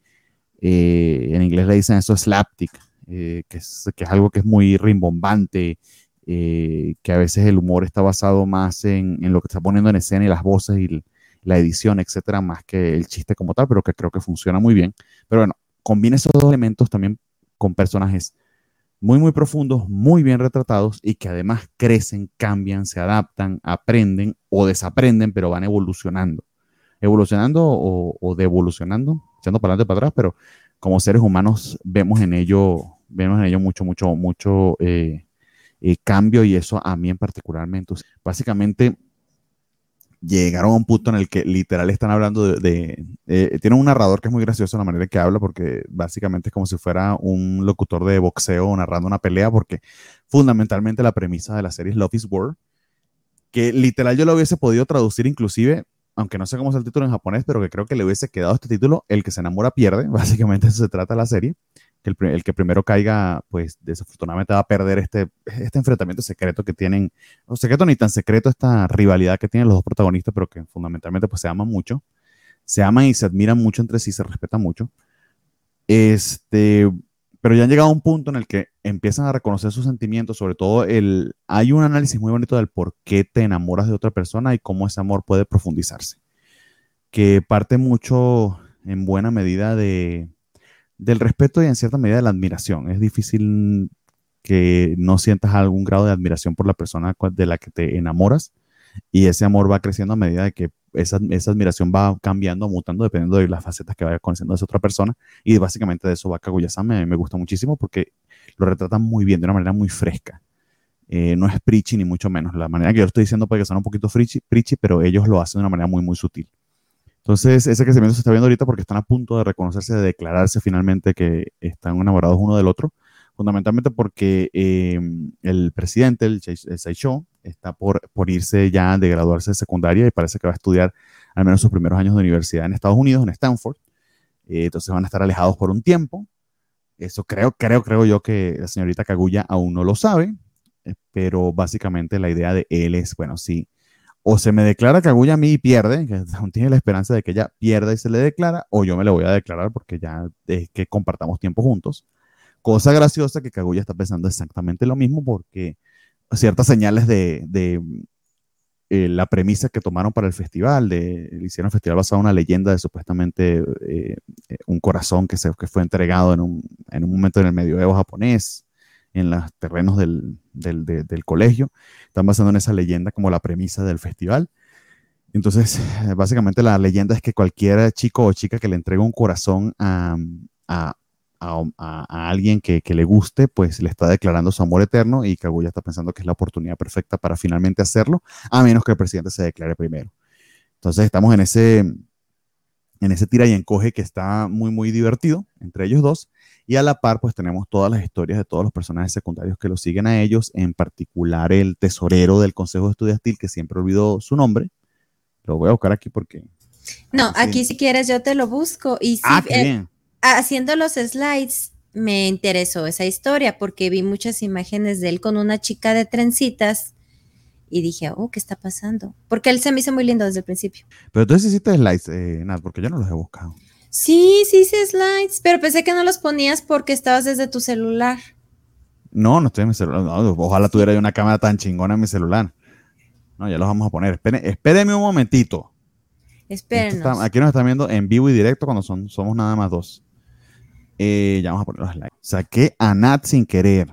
eh, en inglés le dicen eso slapstick, eh, que, es, que, es, algo que es muy rimbombante, eh, que a veces el humor está basado más en, en, lo que está poniendo en escena y las voces y la edición, etcétera, más que el chiste como tal, pero que creo que funciona muy bien. Pero bueno, combina esos dos elementos también con personajes muy, muy profundos, muy bien retratados y que además crecen, cambian, se adaptan, aprenden o desaprenden, pero van evolucionando. Evolucionando o, o devolucionando, echando para adelante para atrás, pero como seres humanos vemos en ello, vemos en ello mucho, mucho, mucho eh, eh, cambio y eso a mí en particularmente. Básicamente, llegaron a un punto en el que literal están hablando de... Eh, tiene un narrador que es muy gracioso la manera en que habla porque básicamente es como si fuera un locutor de boxeo narrando una pelea porque fundamentalmente la premisa de la serie es Love is War, que literal yo lo hubiese podido traducir inclusive, aunque no sé cómo es el título en japonés, pero que creo que le hubiese quedado este título, El que se enamora pierde, básicamente eso se trata la serie que el, que primero caiga, pues desafortunadamente va a perder este, este enfrentamiento secreto que tienen, no secreto ni tan secreto, esta rivalidad que tienen los dos protagonistas, pero que fundamentalmente pues se aman mucho, se aman y se admiran mucho entre sí, se respetan mucho. Este, pero ya han llegado a un punto en el que empiezan a reconocer sus sentimientos, sobre todo el, hay un análisis muy bonito del por qué te enamoras de otra persona y cómo ese amor puede profundizarse, que parte mucho en buena medida de del respeto y en cierta medida de la admiración. Es difícil que no sientas algún grado de admiración por la persona de la que te enamoras y ese amor va creciendo a medida de que esa, admiración va cambiando, mutando, dependiendo de las facetas que vaya conociendo de esa otra persona. Y básicamente de eso va Kaguya-sama me, me gusta muchísimo porque lo retratan muy bien, de una manera muy fresca. Eh, no es preachy ni mucho menos. La manera que yo lo estoy diciendo puede que sea un poquito preachy, pero ellos lo hacen de una manera muy, muy sutil. Entonces, ese crecimiento se está viendo ahorita porque están a punto de reconocerse, de declararse finalmente que están enamorados uno del otro, fundamentalmente porque em, el presidente, el, Saicho, está por, por irse ya de graduarse de secundaria y parece que va a estudiar al menos sus primeros años de universidad en Estados Unidos, en Stanford. Eh, entonces van a estar alejados por un tiempo. Eso creo, creo, creo yo que la señorita Kaguya aún no lo sabe, eh, pero básicamente la idea de él es, bueno, sí o se me declara Kaguya a mí y pierde, que aún tiene la esperanza de que ella pierda y se le declara, o yo me le voy a declarar porque ya es que compartamos tiempo juntos. Cosa graciosa que Kaguya está pensando exactamente lo mismo porque ciertas señales de, eh, la premisa que tomaron para el festival, de, hicieron un festival basado en una leyenda de supuestamente eh, un corazón que fue entregado en un, en un momento en el medioevo japonés, en los terrenos del, del, colegio. Están basando en esa leyenda como la premisa del festival. Entonces, básicamente la leyenda es que cualquier chico o chica que le entregue un corazón a, a, a, alguien que, que, le guste, pues le está declarando su amor eterno y Kaguya está pensando que es la oportunidad perfecta para finalmente hacerlo, a menos que el presidente se declare primero. Entonces, estamos en ese, en ese tira y encoge que está muy, muy divertido entre ellos dos. Y a la par, pues tenemos todas las historias de todos los personajes secundarios que lo siguen a ellos, en particular el tesorero del Consejo Estudiantil, que siempre olvidó su nombre. Lo voy a buscar aquí porque... No, aquí si quieres yo te lo busco. Y si, ah, eh, haciendo los slides, me interesó esa historia porque vi muchas imágenes de él con una chica de trencitas y dije, oh, ¿qué está pasando? Porque él se me hizo muy lindo desde el principio. Pero entonces hiciste slides, eh, Nat, porque yo no los he buscado. Sí, sí hice slides, pero pensé que no los ponías porque estabas desde tu celular. No, no estoy en mi celular. ojalá tuviera yo una cámara tan chingona en mi celular. No, ya los vamos a poner. Espérenme un momentito. Espérenos. aquí nos están viendo en vivo y directo cuando son, somos nada más dos. Eh, ya vamos a poner los slides. Saqué a Nat sin querer.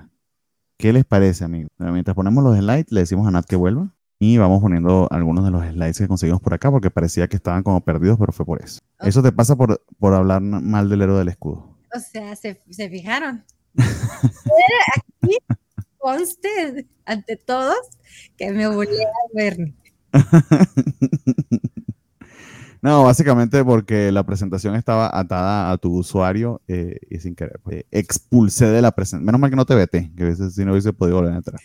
¿Qué les parece, amigos? Mientras ponemos los slides, le decimos a Nat que vuelva. Y vamos poniendo algunos de los slides que conseguimos por acá porque parecía que estaban como perdidos, pero fue por eso. Eso te pasa por, por hablar mal del héroe del escudo. O sea, se, se fijaron. Aquí conste ante todos que me volví a ver. No, básicamente porque la presentación estaba atada a tu usuario eh, y sin querer. Pues, expulsé de la presentación. Menos mal que no te vete, que a veces si no hubiese podido volver a entrar.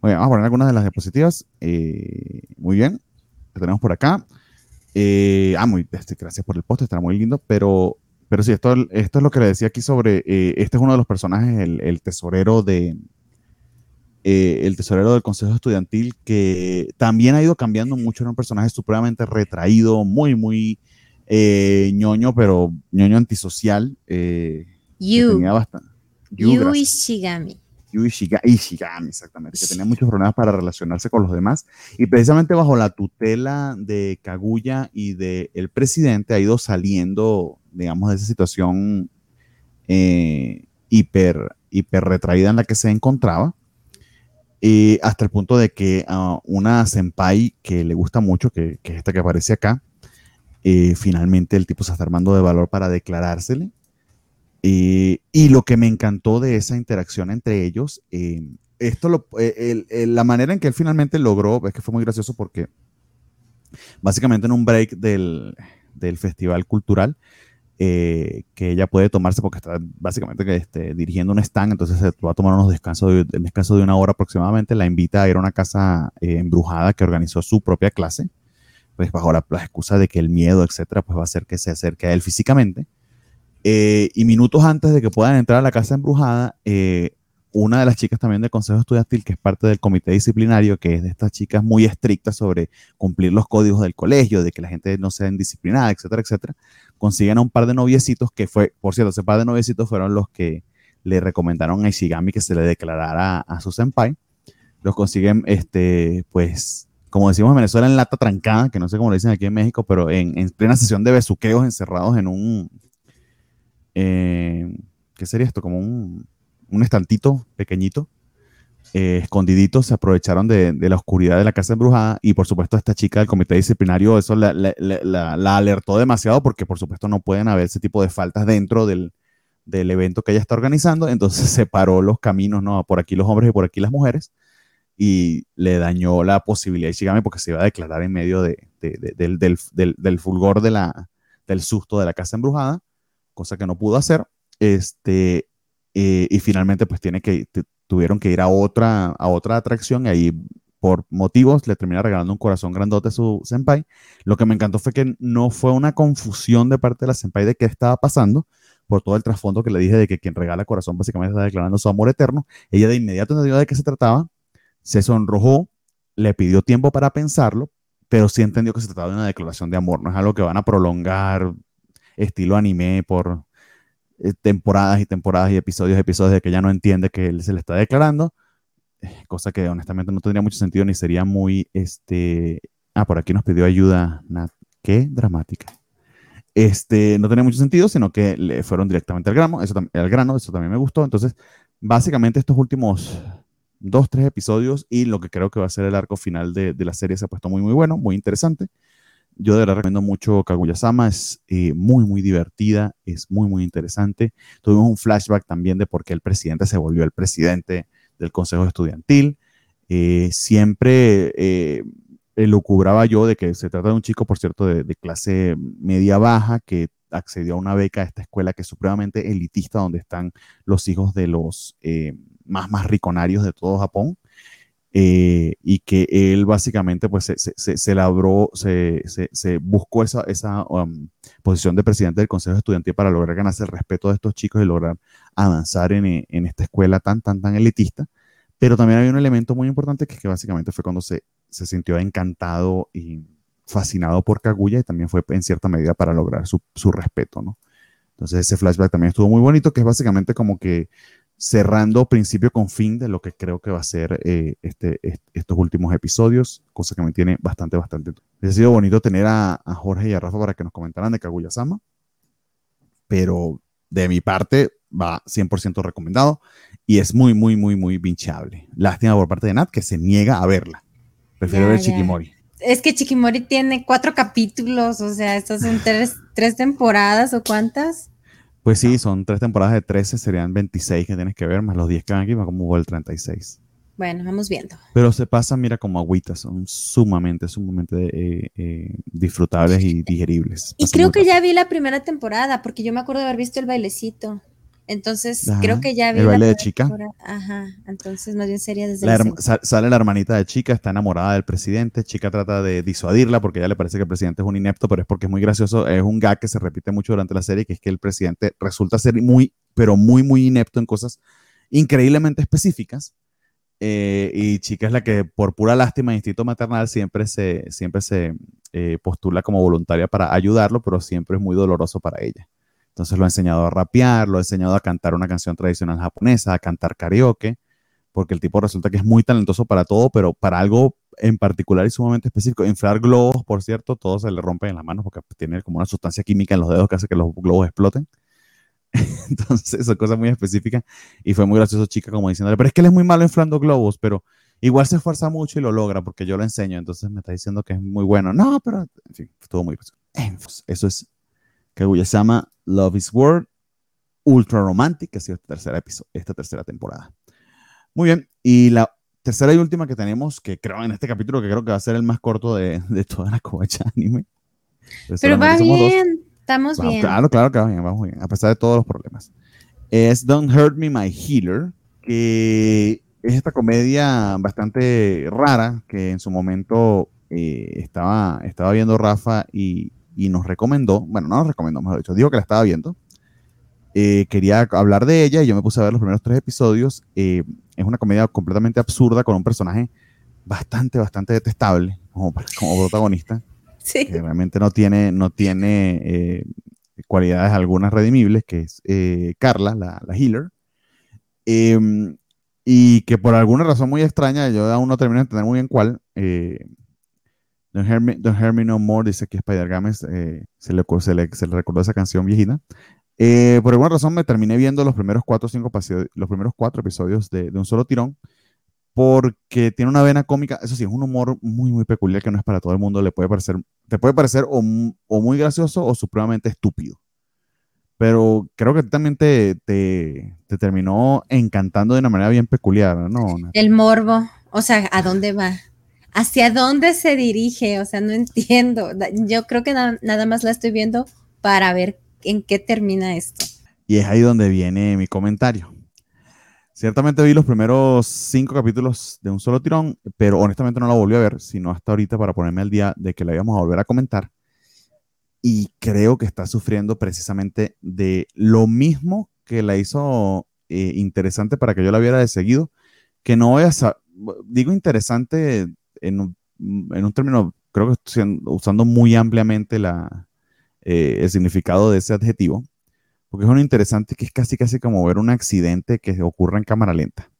Muy vamos a poner algunas de las diapositivas. Eh, muy bien, que tenemos por acá. Eh, ah, muy, este, gracias por el post, está muy lindo, pero, pero sí, esto, esto es lo que le decía aquí sobre, eh, este es uno de los personajes, el, tesorero de, el tesorero del Consejo Estudiantil, que también ha ido cambiando mucho, era un personaje supremamente retraído, muy, muy ñoño, pero ñoño antisocial. Yu. Tenía bastante. Ishigami. Yui Ishigami, exactamente, que tenía muchos problemas para relacionarse con los demás. Y precisamente bajo la tutela de Kaguya y del el presidente ha ido saliendo, digamos, de esa situación eh, hiper, hiper retraída en la que se encontraba. Y hasta el punto de que a una senpai que le gusta mucho, que, que es esta que aparece acá, eh, finalmente el tipo se está armando de valor para declarársele eh, y lo que me encantó de esa interacción entre ellos, eh, esto la manera en que él finalmente logró, es que fue muy gracioso porque básicamente en un break del, festival cultural, eh, que ella puede tomarse porque está básicamente este, dirigiendo un stand, entonces se va a tomar unos descansos de, un descanso de una hora aproximadamente, la invita a ir a una casa eh, embrujada que organizó su propia clase, pues bajo la, excusa de que el miedo, etcétera, pues va a hacer que se acerque a él físicamente. Eh, y minutos antes de que puedan entrar a la casa embrujada, una de las chicas también del Consejo Estudiantil, que es parte del comité disciplinario, que es de estas chicas muy estrictas sobre cumplir los códigos del colegio, de que la gente no sea indisciplinada, etcétera, etcétera, consiguen a un par de noviecitos que fue, por cierto, ese par de noviecitos fueron los que le recomendaron a Ishigami que se le declarara a, su senpai. Los consiguen, este, pues, como decimos en Venezuela, en lata trancada, que no sé cómo le dicen aquí en México, pero en, plena sesión de besuqueos encerrados en un, eh, ¿qué sería esto? Como un un estantito pequeñito, eh, escondiditos, se aprovecharon de, la oscuridad de la casa embrujada y por supuesto esta chica del comité disciplinario eso la, alertó demasiado porque por supuesto no pueden haber ese tipo de faltas dentro del, evento que ella está organizando, entonces separó los caminos, ¿no? Por aquí los hombres y por aquí las mujeres y le dañó la posibilidad de Shigami porque se iba a declarar en medio de, del, del, fulgor del susto de la casa embrujada, cosa que no pudo hacer. Este, eh, y finalmente pues tiene que, tuvieron que ir a otra, a otra atracción y ahí por motivos le termina regalando un corazón grandote a su senpai. Lo que me encantó fue que no fue una confusión de parte de la senpai de qué estaba pasando, por todo el trasfondo que le dije de que quien regala corazón básicamente está declarando su amor eterno. Ella de inmediato entendió de qué se trataba, se sonrojó, le pidió tiempo para pensarlo, pero sí entendió que se trataba de una declaración de amor, no es algo que van a prolongar estilo anime por eh, temporadas y temporadas y episodios y episodios de que ya no entiende que él se le está declarando, eh, cosa que honestamente no tendría mucho sentido ni sería muy, este, ah, por aquí nos pidió ayuda, Nat, qué dramática. Este, no tenía mucho sentido, sino que le fueron directamente al grano, eso, al grano, eso también me gustó. Entonces, básicamente estos últimos dos, tres episodios y lo que creo que va a ser el arco final de, de la serie se ha puesto muy, muy bueno, muy interesante. Yo de verdad recomiendo mucho Kaguya-sama, es eh, muy, muy divertida, es muy, muy interesante. Tuvimos un flashback también de por qué el presidente se volvió el presidente del Consejo Estudiantil. Eh, siempre eh, lucubraba yo de que se trata de un chico, por cierto, de, de clase media-baja que accedió a una beca a esta escuela que es supremamente elitista, donde están los hijos de los eh, más, más riconarios de todo Japón. Eh, y que él básicamente pues se, se, se labró, se, se, buscó esa, esa um, posición de presidente del Consejo Estudiantil para lograr ganarse el respeto de estos chicos y lograr avanzar en, en esta escuela tan, tan, tan elitista. Pero también hay un elemento muy importante que, que básicamente fue cuando se, se sintió encantado y fascinado por Kaguya y también fue en cierta medida para lograr su, su respeto, ¿no? Entonces ese flashback también estuvo muy bonito, que es básicamente como que cerrando principio con fin de lo que creo que va a ser eh, este, estos últimos episodios, cosa que me tiene bastante, bastante. Ha sido bonito tener a, Jorge y a Rafa para que nos comentaran de Kaguya-sama, pero de mi parte va 100% recomendado y es muy, muy, muy, muy vinchable. Lástima por parte de Nat que se niega a verla. Prefiero ver Chikimori. Es que Chikimori tiene cuatro capítulos, o sea, estas son tres, tres temporadas o cuántas. Pues sí, son tres temporadas de 13, serían 26 que tienes que ver, más los 10 que van aquí, va como el 36. Bueno, vamos viendo. Pero se pasa, mira, como agüitas, son sumamente, sumamente eh, eh, disfrutables y digeribles. Y creo que ya vi la primera temporada, porque yo me acuerdo de haber visto el bailecito. Entonces, creo que ya vi. El baile de chica. Ajá. Entonces, más bien sería desde la Sale la hermanita de chica, está enamorada del presidente. Chica trata de disuadirla porque ya le parece que el presidente es un inepto, pero es porque es muy gracioso. Es un gag que se repite mucho durante la serie, que es que el presidente resulta ser muy, pero muy, muy inepto en cosas increíblemente específicas. Eh, y Chica es la que, por pura lástima, instinto maternal, siempre se, siempre se eh, postula como voluntaria para ayudarlo, pero siempre es muy doloroso para ella. Entonces lo he enseñado a rapear, lo he enseñado a cantar una canción tradicional japonesa, a cantar karaoke, porque el tipo resulta que es muy talentoso para todo, pero para algo en particular y sumamente específico. Inflar globos, por cierto, todo se le rompe en las manos porque tiene como una sustancia química en los dedos que hace que los globos exploten. Entonces, son cosas muy específicas. Y fue muy gracioso, chica, como diciéndole, pero es que él es muy malo inflando globos, pero igual se esfuerza mucho y lo logra porque yo lo enseño. Entonces me está diciendo que es muy bueno. No, pero, en fin, estuvo muy gracioso. Eso es llama Love is World, Ultra Romantic, que ha sido esta tercera, episodio, esta tercera temporada. Muy bien, y la tercera y última que tenemos, que creo en este capítulo, que creo que va a ser el más corto de, de toda la covacha anime. Pero va bien, estamos bien. Claro, claro que va bien, vamos bien, a pesar de todos los problemas. Es Don't Hurt Me, My Healer, que es esta comedia bastante rara que en su momento eh, estaba, estaba viendo Rafa y, y, nos recomendó, bueno, no nos recomendó, mejor dicho, dijo que la estaba viendo. Eh, quería hablar de ella y yo me puse a ver los primeros tres episodios. Eh, es una comedia completamente absurda con un personaje bastante, bastante detestable como, como protagonista. Sí. Que realmente no tiene, no tiene cualidades algunas redimibles, que es Carla, la, la healer. Em, y que por alguna razón muy extraña, yo aún no termino de entender muy bien cuál, Don't, hear me, No More dice que Spider Games eh, se, le, se, le, se, le, recordó esa canción viejita. Eh, por alguna razón me terminé viendo los primeros cuatro cinco los primeros cuatro episodios de, de, un solo tirón porque tiene una vena cómica, eso sí, es un humor muy, muy peculiar que no es para todo el mundo, le puede parecer, te puede parecer o, o muy gracioso o supremamente estúpido pero creo que también te, te, terminó encantando de una manera bien peculiar, ¿no? El morbo, o sea, ¿a dónde va? ¿Hacia dónde se dirige? O sea, no entiendo. Yo creo que nada más la estoy viendo para ver en qué termina esto. Y es ahí donde viene mi comentario. Ciertamente vi los primeros cinco capítulos de un solo tirón, pero honestamente no la volví a ver, sino hasta ahorita para ponerme al día de que la íbamos a volver a comentar y creo que está sufriendo precisamente de lo mismo que la hizo eh, interesante para que yo la viera de seguido, que no voy a, digo interesante en un, en un término, creo que estoy usando muy ampliamente la, eh, el significado de ese adjetivo, porque es un interesante que es casi casi como ver un accidente que ocurre en cámara lenta.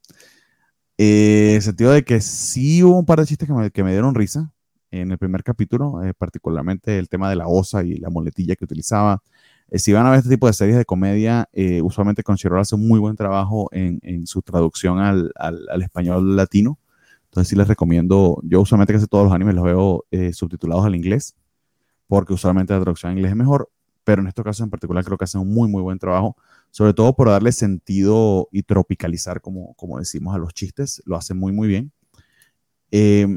Eh, en el sentido de que sí hubo un par de chistes que me, que me dieron risa, en el primer capítulo, eh, particularmente el tema de la osa y la muletilla que utilizaba. Eh, si van a ver este tipo de series de comedia, eh, usualmente Crunchyroll hace un muy buen trabajo en, en su traducción al, al, español latino. Entonces sí les recomiendo, yo usualmente casi todos los animes los veo subtitulados al inglés, porque usualmente la traducción en inglés es mejor, pero en estos casos en particular creo que hacen un muy, muy buen trabajo, sobre todo por darle sentido y tropicalizar, como, como decimos, a los chistes, lo hacen muy, muy bien. Eh,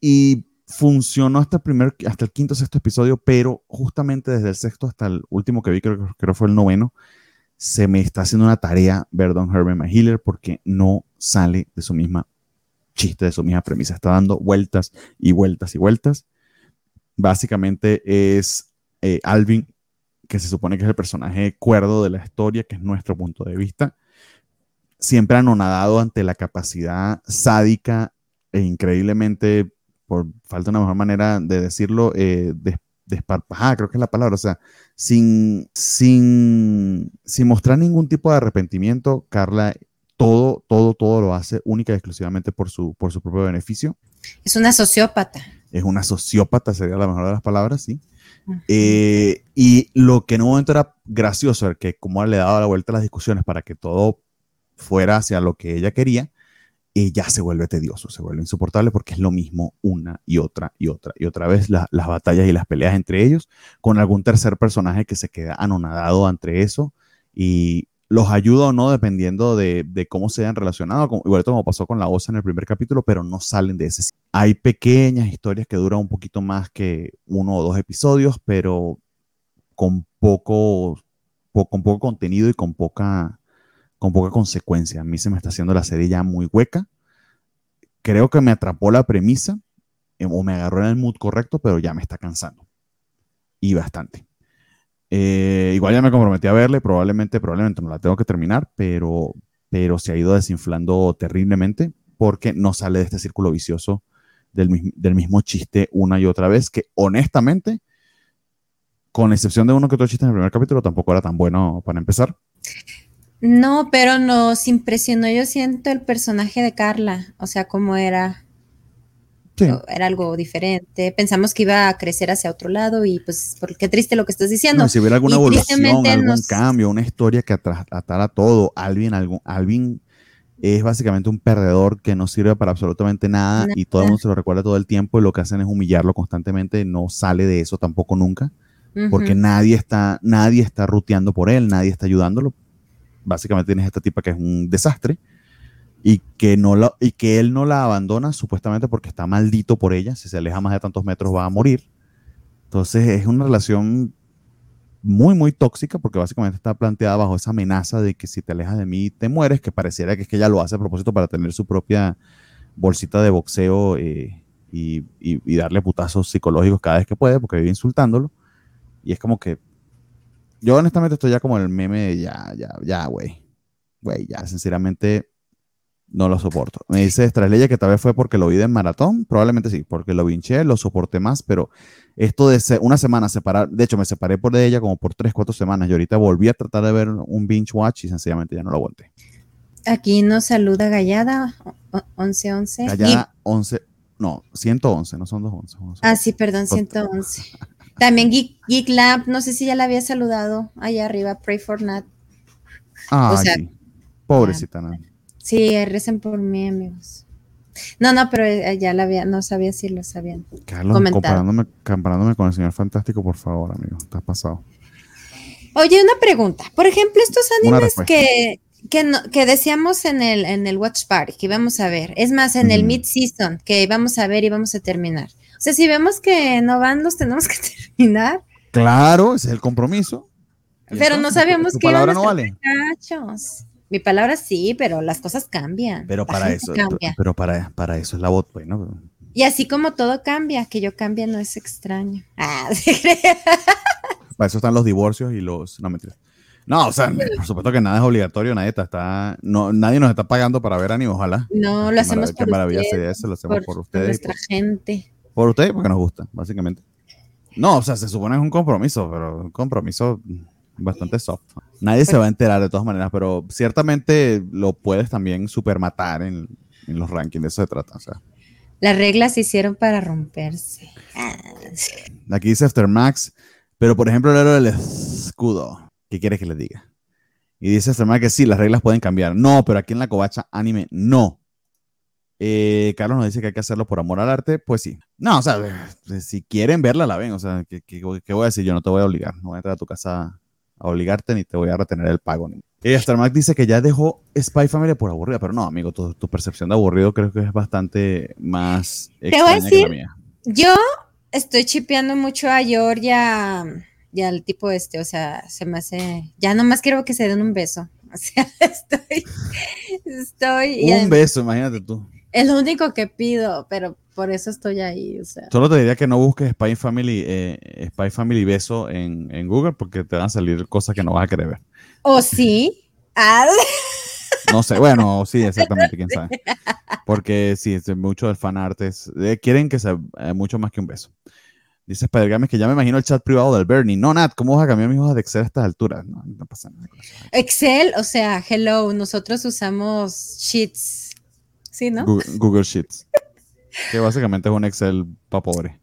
y funcionó hasta el, primer, hasta el quinto, sexto episodio, pero justamente desde el sexto hasta el último que vi, creo que fue el noveno, se me está haciendo una tarea ver Don Herbert Healer porque no sale de su misma chiste, de su misma premisa. Está dando vueltas y vueltas y vueltas. Básicamente es eh, Alvin, que se supone que es el personaje cuerdo de la historia, que es nuestro punto de vista, siempre anonadado ante la capacidad sádica e increíblemente por falta de una mejor manera de decirlo, eh, creo que es la palabra, o sea, sin, sin, sin mostrar ningún tipo de arrepentimiento, Carla todo, todo, todo lo hace única y exclusivamente por su, por su propio beneficio. Es una sociópata. Es una sociópata, sería la mejor de las palabras, sí. Eh, y lo que en un momento era gracioso, que como le daba la vuelta a las discusiones para que todo fuera hacia lo que ella quería, ya se vuelve tedioso, se vuelve insoportable porque es lo mismo una y otra y otra y otra vez las batallas y las peleas entre ellos, con algún tercer personaje que se queda anonadado entre eso y los ayuda o no dependiendo de, cómo se hayan relacionado, igual como pasó con la OSA en el primer capítulo, pero no salen de ese. Hay pequeñas historias que duran un poquito más que uno o dos episodios, pero con poco, con poco contenido y con poca con poca consecuencia. A mí se me está haciendo la serie ya muy hueca. Creo que me atrapó la premisa eh, o me agarró en el mood correcto, pero ya me está cansando. Y bastante. Eh, igual ya me comprometí a verle, probablemente, probablemente no la tengo que terminar, pero, pero se ha ido desinflando terriblemente porque no sale de este círculo vicioso del, del mismo chiste una y otra vez, que honestamente, con excepción de uno que otro chiste en el primer capítulo, tampoco era tan bueno para empezar. No, pero nos impresionó, yo siento, el personaje de Carla, o sea, cómo era. Era algo diferente. Pensamos que iba a crecer hacia otro lado y pues, qué triste lo que estás diciendo. si hubiera alguna evolución, algún cambio, una historia que atara todo, Alvin, algún, Alvin es básicamente un perdedor que no sirve para absolutamente nada, y todo el mundo se lo recuerda todo el tiempo y lo que hacen es humillarlo constantemente, no sale de eso tampoco nunca, porque nadie está, nadie está ruteando por él, nadie está ayudándolo, básicamente tienes esta tipa que es un desastre. Y que, no la, y que él no la abandona supuestamente porque está maldito por ella. Si se aleja más de tantos metros va a morir. Entonces es una relación muy, muy tóxica porque básicamente está planteada bajo esa amenaza de que si te alejas de mí te mueres, que pareciera que es que ella lo hace a propósito para tener su propia bolsita de boxeo eh, y, y, darle putazos psicológicos cada vez que puede porque vive insultándolo. Y es como que yo honestamente estoy ya como el meme de ya, ya, ya, güey. Güey, ya, sinceramente no lo soporto. Me dice Estrella que tal vez fue porque lo vi de maratón. Probablemente sí, porque lo vinché, lo soporté más, pero esto de una semana separar, de hecho me separé por de ella como por tres, cuatro semanas y ahorita volví a tratar de ver un binge watch y sencillamente ya no lo aguanté. Aquí nos saluda Gallada 1111. Gallada 11, no, 111, no son 211. Ah, sí, perdón, 111. También Geek, Geek, Lab, no sé si ya la había saludado allá arriba, Pray for Nat. Ah, sí. Pobrecita Nat. Sí, recen por mí, amigos. No, no, pero eh, ya la había, no sabía si lo sabían. Carlos, comparándome, comparándome, con el señor fantástico, por favor, amigo, estás pasado. Oye, una pregunta. Por ejemplo, estos animes que, que, decíamos en el, en el Watch Party que íbamos a ver, es más, en el Mid-Season que íbamos a ver y vamos a terminar. O sea, si vemos que no van, los tenemos que terminar. Claro, ese es el compromiso. Pero no sabíamos que palabra no vale. Mi palabra sí, pero las cosas cambian. Pero para eso, pero para, para eso es la voz, pues, ¿no? Y así como todo cambia, que yo cambie no es extraño. Ah, para eso están los divorcios y los. No, mentiras. No, o sea, por supuesto que nada es obligatorio, nadie está, no, nadie nos está pagando para ver anime, ojalá. No, lo hacemos por maravilla sería eso, lo hacemos por, ustedes. Por nuestra gente. Por ustedes porque nos gusta, básicamente. No, o sea, se supone que es un compromiso, pero un compromiso bastante soft. Nadie se va a enterar de todas maneras, pero ciertamente lo puedes también supermatar en, en los rankings, de eso se trata. O sea. Las reglas se hicieron para romperse. Aquí dice Aftermax, pero por ejemplo, el héroe del escudo, ¿qué quieres que les diga? Y dice Aftermax que sí, las reglas pueden cambiar. No, pero aquí en la covacha anime, no. Eh, Carlos nos dice que hay que hacerlo por amor al arte, pues sí. No, o sea, si quieren verla, la ven. O sea, ¿qué, qué, qué voy a decir? Yo no te voy a obligar. No voy a entrar a tu casa a obligarte ni te voy a retener el pago. Y hasta Mac dice que ya dejó Spy Family por aburrida, pero no, amigo, tu, percepción de aburrido creo que es bastante más te voy a decir, que la mía. Yo estoy chipeando mucho a Georgia y al tipo este, o sea, se me hace, ya nomás quiero que se den un beso. O sea, estoy, estoy. Un beso, imagínate tú. Es lo único que pido, pero por eso estoy ahí. O sea. Solo te diría que no busques Spy Family, eh, Spy Family Beso en, en, Google porque te van a salir cosas que no vas a querer ver. ¿O sí? Ah. No sé, bueno, sí, exactamente, quién sabe. Porque sí, es mucho del fanart es, eh, quieren que sea eh, mucho más que un beso. Dice Spider que ya me imagino el chat privado del Bernie. No, Nat, ¿cómo vas a cambiar mis hojas de Excel a estas alturas? No, no pasa nada. Excel, o sea, hello, nosotros usamos Sheets. ¿Sí, no? Google Sheets. Que básicamente es un Excel para pobre.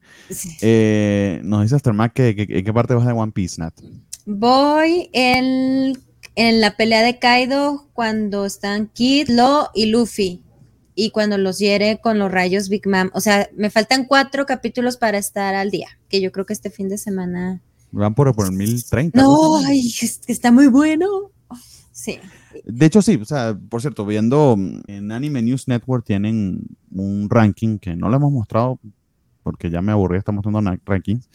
Eh, nos dice Astermac que, en qué parte vas de One Piece, Nat. Voy en, en la pelea de Kaido cuando están Kid, Lo y Luffy. Y cuando los hiere con los rayos Big Mom. O sea, me faltan cuatro capítulos para estar al día. Que yo creo que este fin de semana. Van por, por el 1030. No, ay, está muy bueno. Sí. De hecho, sí, o sea, por cierto, viendo mm, en Anime News Network tienen un ranking que no le hemos mostrado porque ya me aburrí, está mostrando rankings,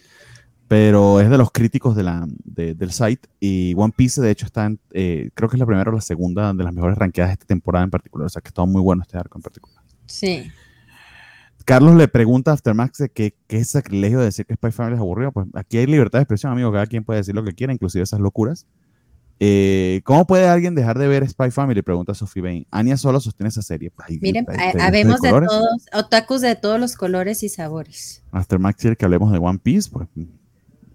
pero es de los críticos de la, del site y One Piece de hecho está en, eh, creo que es la primera o la segunda de las mejores rankeadas de esta temporada en particular, o sea que está muy bueno este arco en particular. Sí. Carlos le pregunta a Aftermax de qué es sacrilegio de decir que Spy Family es aburrido. Pues aquí hay libertad de expresión, amigo. Cada quien puede decir lo que quiera, inclusive esas locuras. Eh, ¿Cómo puede alguien dejar de ver Spy Family? Pregunta Sophie Bain. Anya solo sostiene esa serie. Miren, habemos de, todos, otakus de todos los colores y sabores. Master Max quiere que hablemos de One Piece. Pues,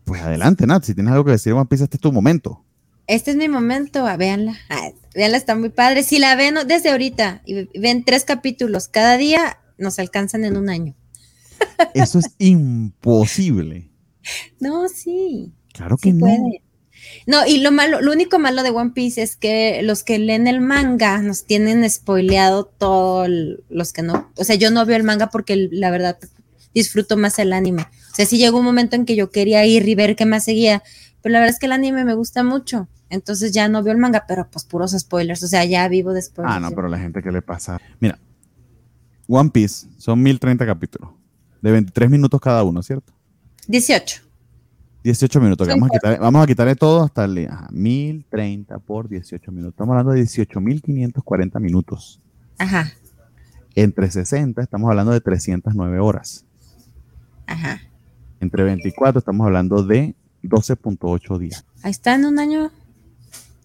pues adelante, Nat. Si tienes algo que decir de One Piece, este es tu momento. Este es mi momento. Ah, véanla. Ah, véanla, está muy padre. Si la ven desde ahorita y ven tres capítulos cada día, nos alcanzan en un año. Eso es imposible. No, sí. Claro que no. No, y lo malo, lo único malo de One Piece es que los que leen el manga nos tienen spoileado todo los que no, o sea, yo no veo el manga porque la verdad disfruto más el anime. O sea, sí llegó un momento en que yo quería ir y ver qué más seguía, pero la verdad es que el anime me gusta mucho. Entonces ya no veo el manga, pero pues puros spoilers. O sea, ya vivo después. Ah, no, pero la gente que le pasa. Mira, One Piece son 1030 capítulos, de 23 minutos cada uno, ¿cierto? 18. 18 minutos. Vamos a, quitar, vamos a quitarle todo hasta el ajá, 1030 por 18 minutos. Estamos hablando de 18.540 minutos. Ajá. Entre 60 estamos hablando de 309 horas. Ajá. Entre 24 estamos hablando de 12.8 días. Ahí está en un año.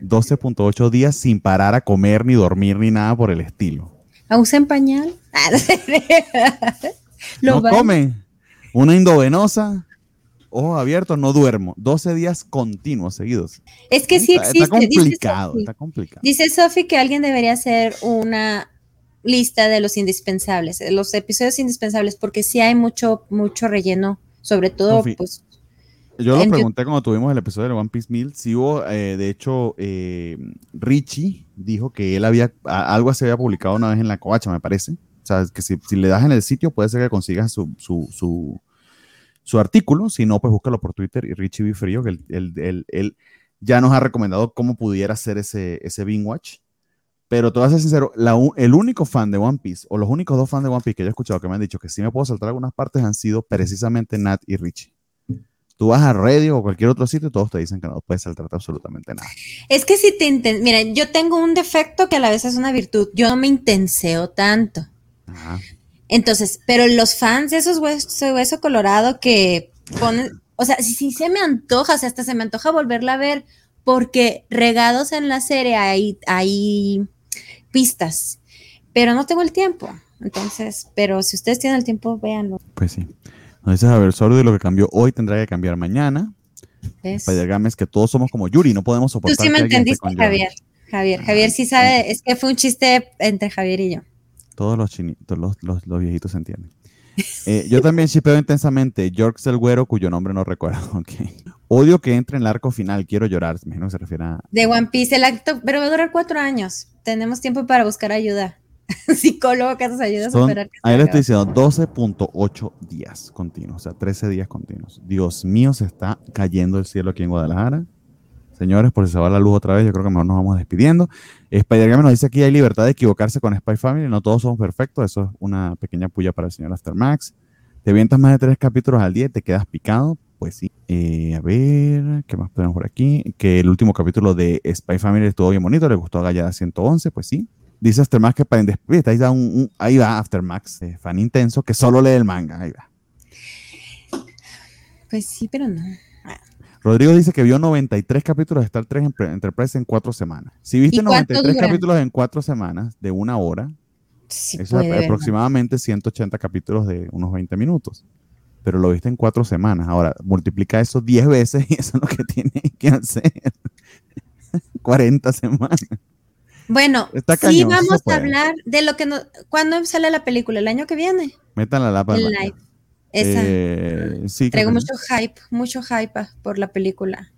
12.8 días sin parar a comer, ni dormir, ni nada por el estilo. ¿A usa pañal? no come. Una indovenosa, ojos abiertos, no duermo. 12 días continuos seguidos. Es que sí existe. Está complicado, está complicado. Dice Sofi que alguien debería hacer una lista de los indispensables, los episodios indispensables, porque sí hay mucho, mucho relleno, sobre todo, pues. Yo lo pregunté cuando tuvimos el episodio de One Piece Mill. Si hubo, eh, de hecho, eh, Richie dijo que él había, algo se había publicado una vez en la covacha, me parece. O sea, que si, le das en el sitio, puede ser que consigas su, su, su, artículo. Si no, pues búscalo por Twitter y Richie B. Frío, que él, ya nos ha recomendado cómo pudiera ser ese, ese Bing Watch. Pero te voy a ser sincero, el único fan de One Piece, o los únicos dos fans de One Piece que yo he escuchado que me han dicho que sí me puedo saltar algunas partes, han sido precisamente Nat y Richie. Tú vas a Reddit o cualquier otro sitio y todos te dicen que no puedes saltarte absolutamente nada. Es que si te intenseo, miren, yo tengo un defecto que a la vez es una virtud. Yo no me intenseo tanto. Ajá. Entonces, pero los fans de esos huesos, hueso colorado que ponen, o sea, si, si se me antoja, o sea, hasta se me antoja volverla a ver, porque regados en la serie hay, hay pistas, pero no tengo el tiempo. Entonces, pero si ustedes tienen el tiempo, véanlo. Pues sí. Nos dices, a ver, de lo que cambió hoy tendrá que cambiar mañana. es que todos somos como Yuri, no podemos soportar. Tú sí me entendiste, Javier. Javier, Javier sí sabe, es que fue un chiste entre Javier y yo. Todos los chinitos, los, los, los viejitos se entienden. Eh, yo también shipeo intensamente Yorks el Güero, cuyo nombre no recuerdo. Okay. Odio que entre en el arco final, quiero llorar. Me imagino que se refiere a. De One Piece, el acto, pero va a durar cuatro años. Tenemos tiempo para buscar ayuda. Psicólogo que nos ayuda a superar. ahí le estoy diciendo 12.8 días continuos, o sea, 13 días continuos. Dios mío, se está cayendo el cielo aquí en Guadalajara. Señores, por si se va la luz otra vez, yo creo que mejor nos vamos despidiendo. spider nos dice aquí hay libertad de equivocarse con Spy Family, no todos somos perfectos, eso es una pequeña puya para el señor Aftermax. Te vientas más de tres capítulos al día y te quedas picado, pues sí. Eh, a ver, ¿qué más tenemos por aquí? Que el último capítulo de Spy Family estuvo bien bonito, le gustó a Gallada 111, pues sí. Dice Aftermax que para ahí, va un, ahí va Aftermax, eh, fan intenso, que solo lee el manga, ahí va. Pues sí, pero no. Rodrigo dice que vio 93 capítulos de Star Trek Enterprise en cuatro semanas. Si viste 93 capítulos en cuatro semanas de una hora, eso es aproximadamente 180 capítulos de unos 20 minutos. Pero lo viste en cuatro semanas. Ahora, multiplica eso 10 veces y eso es lo que tiene que hacer. 40 semanas. Bueno, sí vamos a hablar de lo que nos... ¿Cuándo sale la película? ¿El año que viene? Metan la lapa. Esa. Eh, sí, Traigo mucho hype, mucho hype por la película.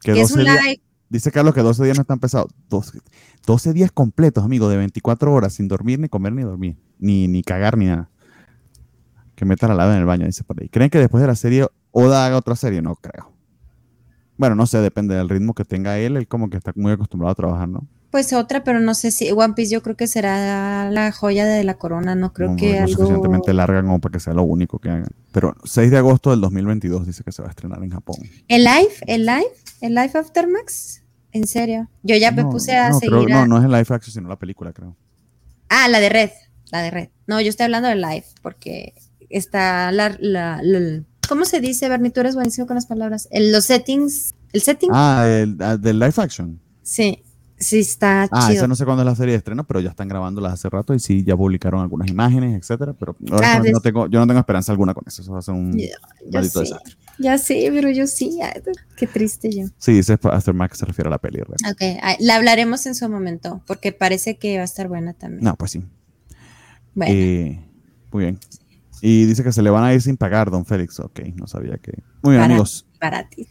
Que, es un live. Dice Carlos que 12 días no están pesados. 12, días completos, amigo, de 24 horas sin dormir, ni comer, ni dormir. Ni, ni cagar, ni nada. Que meta la lava en el baño, dice por ahí. ¿Creen que después de la serie Oda haga otra serie? No creo. Bueno, no sé, depende del ritmo que tenga él. Él como que está muy acostumbrado a trabajar, ¿no? Pues otra, pero no sé si One Piece yo creo que será la joya de la corona, no creo que algo... suficientemente larga como para que sea lo único que hagan. Pero 6 de agosto del 2022 dice que se va a estrenar en Japón. ¿El live? ¿El live? ¿El live Aftermax? ¿En serio? Yo ya me puse a seguir No, no es el live action, sino la película, creo. Ah, la de Red, la de Red. No, yo estoy hablando del live, porque está la... la, ¿Cómo se dice, Bernie? Tú eres buenísimo con las palabras. El, los settings... ¿El setting? Ah, el, ah, del live action. Sí. Sí, está ah, esa no sé cuándo es la serie de estreno, pero ya están grabándolas hace rato y sí, ya publicaron algunas imágenes, etcétera, pero ahora ah, no tengo, yo no tengo esperanza alguna con eso, eso va a ser un maldito desastre. Ya sé, pero yo sí, qué triste yo. Sí, dice Aftermath se refiere a la peli. Ok, la hablaremos en su momento, porque parece que va a estar buena también. No, pues sí. Bueno. Eh, muy bien. Y dice que se le van a ir sin pagar, don Félix. Ok, no sabía que. Muy bien, amigos. Para ti.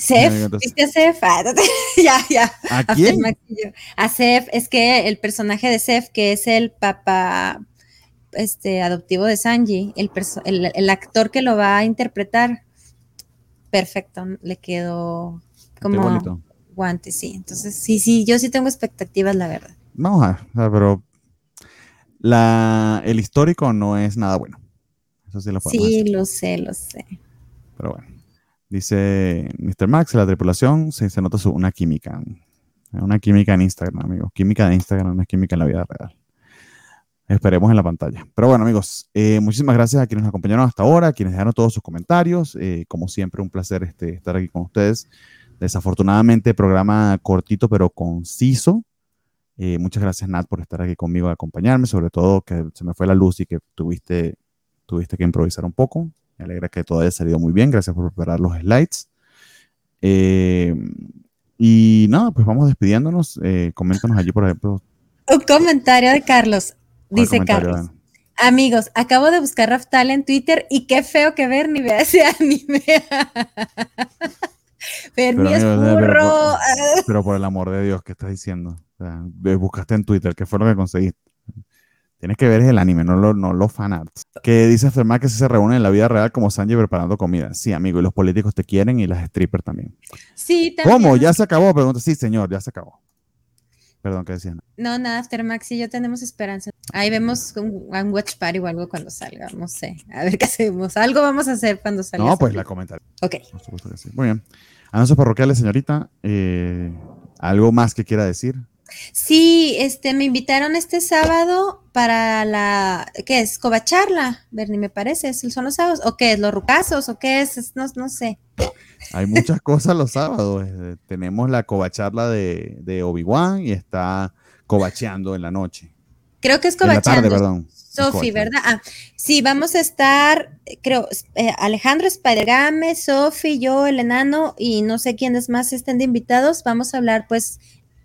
Sef, ¿viste a Sef? Ah, ya, ya. ¿A quién? A Sef, es que el personaje de Sef, que es el papá, este, adoptivo de Sanji, el, el, actor que lo va a interpretar, perfecto, le quedó como guante, sí. Entonces, sí, sí, yo sí tengo expectativas, la verdad. Vamos a ver, pero la, el histórico no es nada bueno. Eso sí lo Sí, lo sé, lo sé. Pero bueno. Dice Mr. Max, la tripulación se, se nota su, una química. Una química en Instagram, amigos. Química de Instagram no es química en la vida real. Esperemos en la pantalla. Pero bueno, amigos, eh, muchísimas gracias a quienes nos acompañaron hasta ahora, a quienes dejaron todos sus comentarios. Eh, como siempre, un placer este, estar aquí con ustedes. Desafortunadamente, programa cortito pero conciso. Eh, muchas gracias, Nat, por estar aquí conmigo y acompañarme. Sobre todo que se me fue la luz y que tuviste, tuviste que improvisar un poco. Me alegra que todo haya salido muy bien. Gracias por preparar los slides. y nada, pues vamos despidiéndonos. coméntanos allí, por ejemplo. Un comentario de Carlos. Dice Carlos. Amigos, acabo de buscar Raftal en Twitter y qué feo que Bernie vea ese anime. Bernie es burro. Pero, por el amor de Dios, ¿qué estás diciendo? buscaste en Twitter, ¿qué fue lo que conseguiste? Tienes que ver el anime, no los no fanarts. Que dice afirmar que se reúnen en la vida real como Sanji preparando comida. Sí, amigo, y los políticos te quieren y las strippers también. Sí, también. ¿Cómo? ¿Ya se acabó? Pregunta. Sí, señor, ya se acabó. Perdón, ¿qué decían? No, nada, Aftermax y yo tenemos esperanza. Ahí vemos un, watch party o algo cuando salga, no sé. A ver qué hacemos. Algo vamos a hacer cuando salga. No, pues la comentaré. Ok. Muy bien. Anuncios parroquiales, señorita. Eh, ¿Algo más que quiera decir? Sí, este, me invitaron este sábado para la, ¿qué es? Covacharla, Bernie, me parece, ¿son los sábados? ¿O qué es? ¿Los rucazos? ¿O qué es? No, no sé. Hay muchas cosas los sábados. Eh, tenemos la covacharla de, de Obi-Wan y está covacheando en la noche. Creo que es covacheando. perdón. Sofi, ¿verdad? Ah, sí, vamos a estar, creo, eh, Alejandro Spidergame, Sofi, yo, el enano y no sé quiénes más estén de invitados. Vamos a hablar, pues,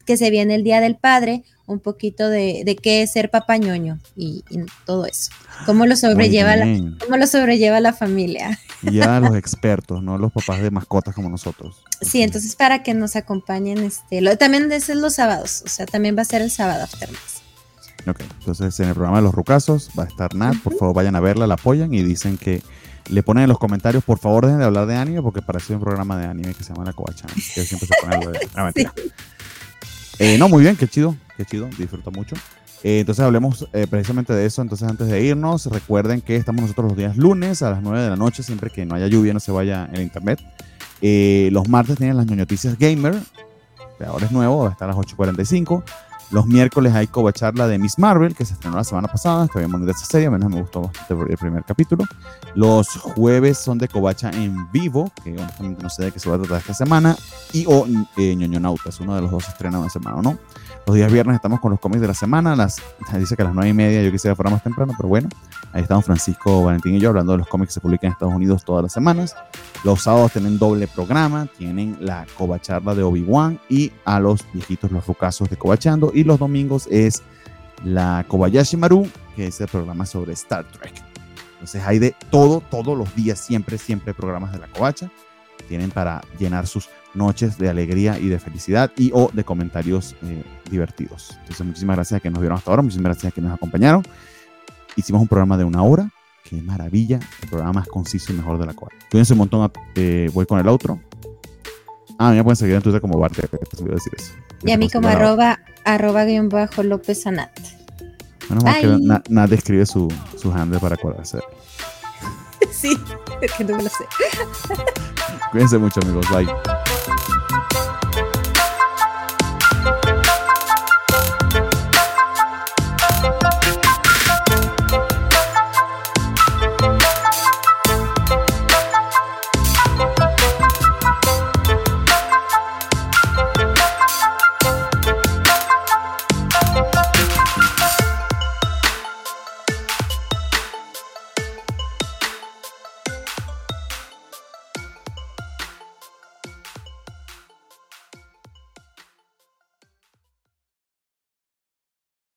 que se viene el Día del Padre, un poquito de, de qué es ser papañoño y, y todo eso. Cómo lo sobrelleva la, cómo lo sobrelleva la familia. Y ya los expertos, no los papás de mascotas como nosotros. Sí, entonces para que nos acompañen, este, lo, también es los sábados, o sea, también va a ser el sábado Aftermath. Ok, entonces en el programa de los rucazos va a estar Nat, por favor vayan a verla, la apoyan y dicen que le ponen en los comentarios, por favor dejen de hablar de anime porque parece un programa de anime que se llama La Covachan, que siempre se pone algo de... Ah, eh, no, muy bien, qué chido, qué chido, disfruto mucho. Eh, entonces hablemos eh, precisamente de eso. Entonces antes de irnos, recuerden que estamos nosotros los días lunes a las 9 de la noche, siempre que no haya lluvia, no se vaya el internet. los martes tienen las noticias gamer, ahora es nuevo, va a estar a las 8.45. Los miércoles hay Coba Charla de Miss Marvel, que se estrenó la semana pasada. Está bien bonita esa serie, menos me gustó bastante el primer capítulo. Los jueves son de Covacha en vivo, que honestamente no sé de qué se va a tratar esta semana. Y o eh, Ñoñonautas, uno de los dos estrenados de semana o no. Los días viernes estamos con los cómics de la semana. Las, dice que a las nueve y media yo quisiera fuera más temprano, pero bueno. Ahí estamos Francisco, Valentín y yo hablando de los cómics que se publican en Estados Unidos todas las semanas. Los sábados tienen doble programa. Tienen la covacharla de Obi-Wan y a los viejitos los rucasos de Covachando. Y los domingos es la Kobayashi Maru, que es el programa sobre Star Trek. Entonces hay de todo, todos los días, siempre, siempre programas de la Covacha. Tienen para llenar sus noches de alegría y de felicidad y o de comentarios eh, divertidos. Entonces, muchísimas gracias a que nos vieron hasta ahora, muchísimas gracias a que nos acompañaron. Hicimos un programa de una hora. Qué maravilla, el programa más conciso y mejor de la cual. Cuídense un montón, eh, voy con el otro. Ah, me pueden seguir en Twitter como Barte, decir eso. Y a mí como arroba, arroba guion bajo López Anat. Bueno, que Nat escribe su, su handle para acordarse. sí, es que no me lo sé. Cuídense mucho amigos, bye.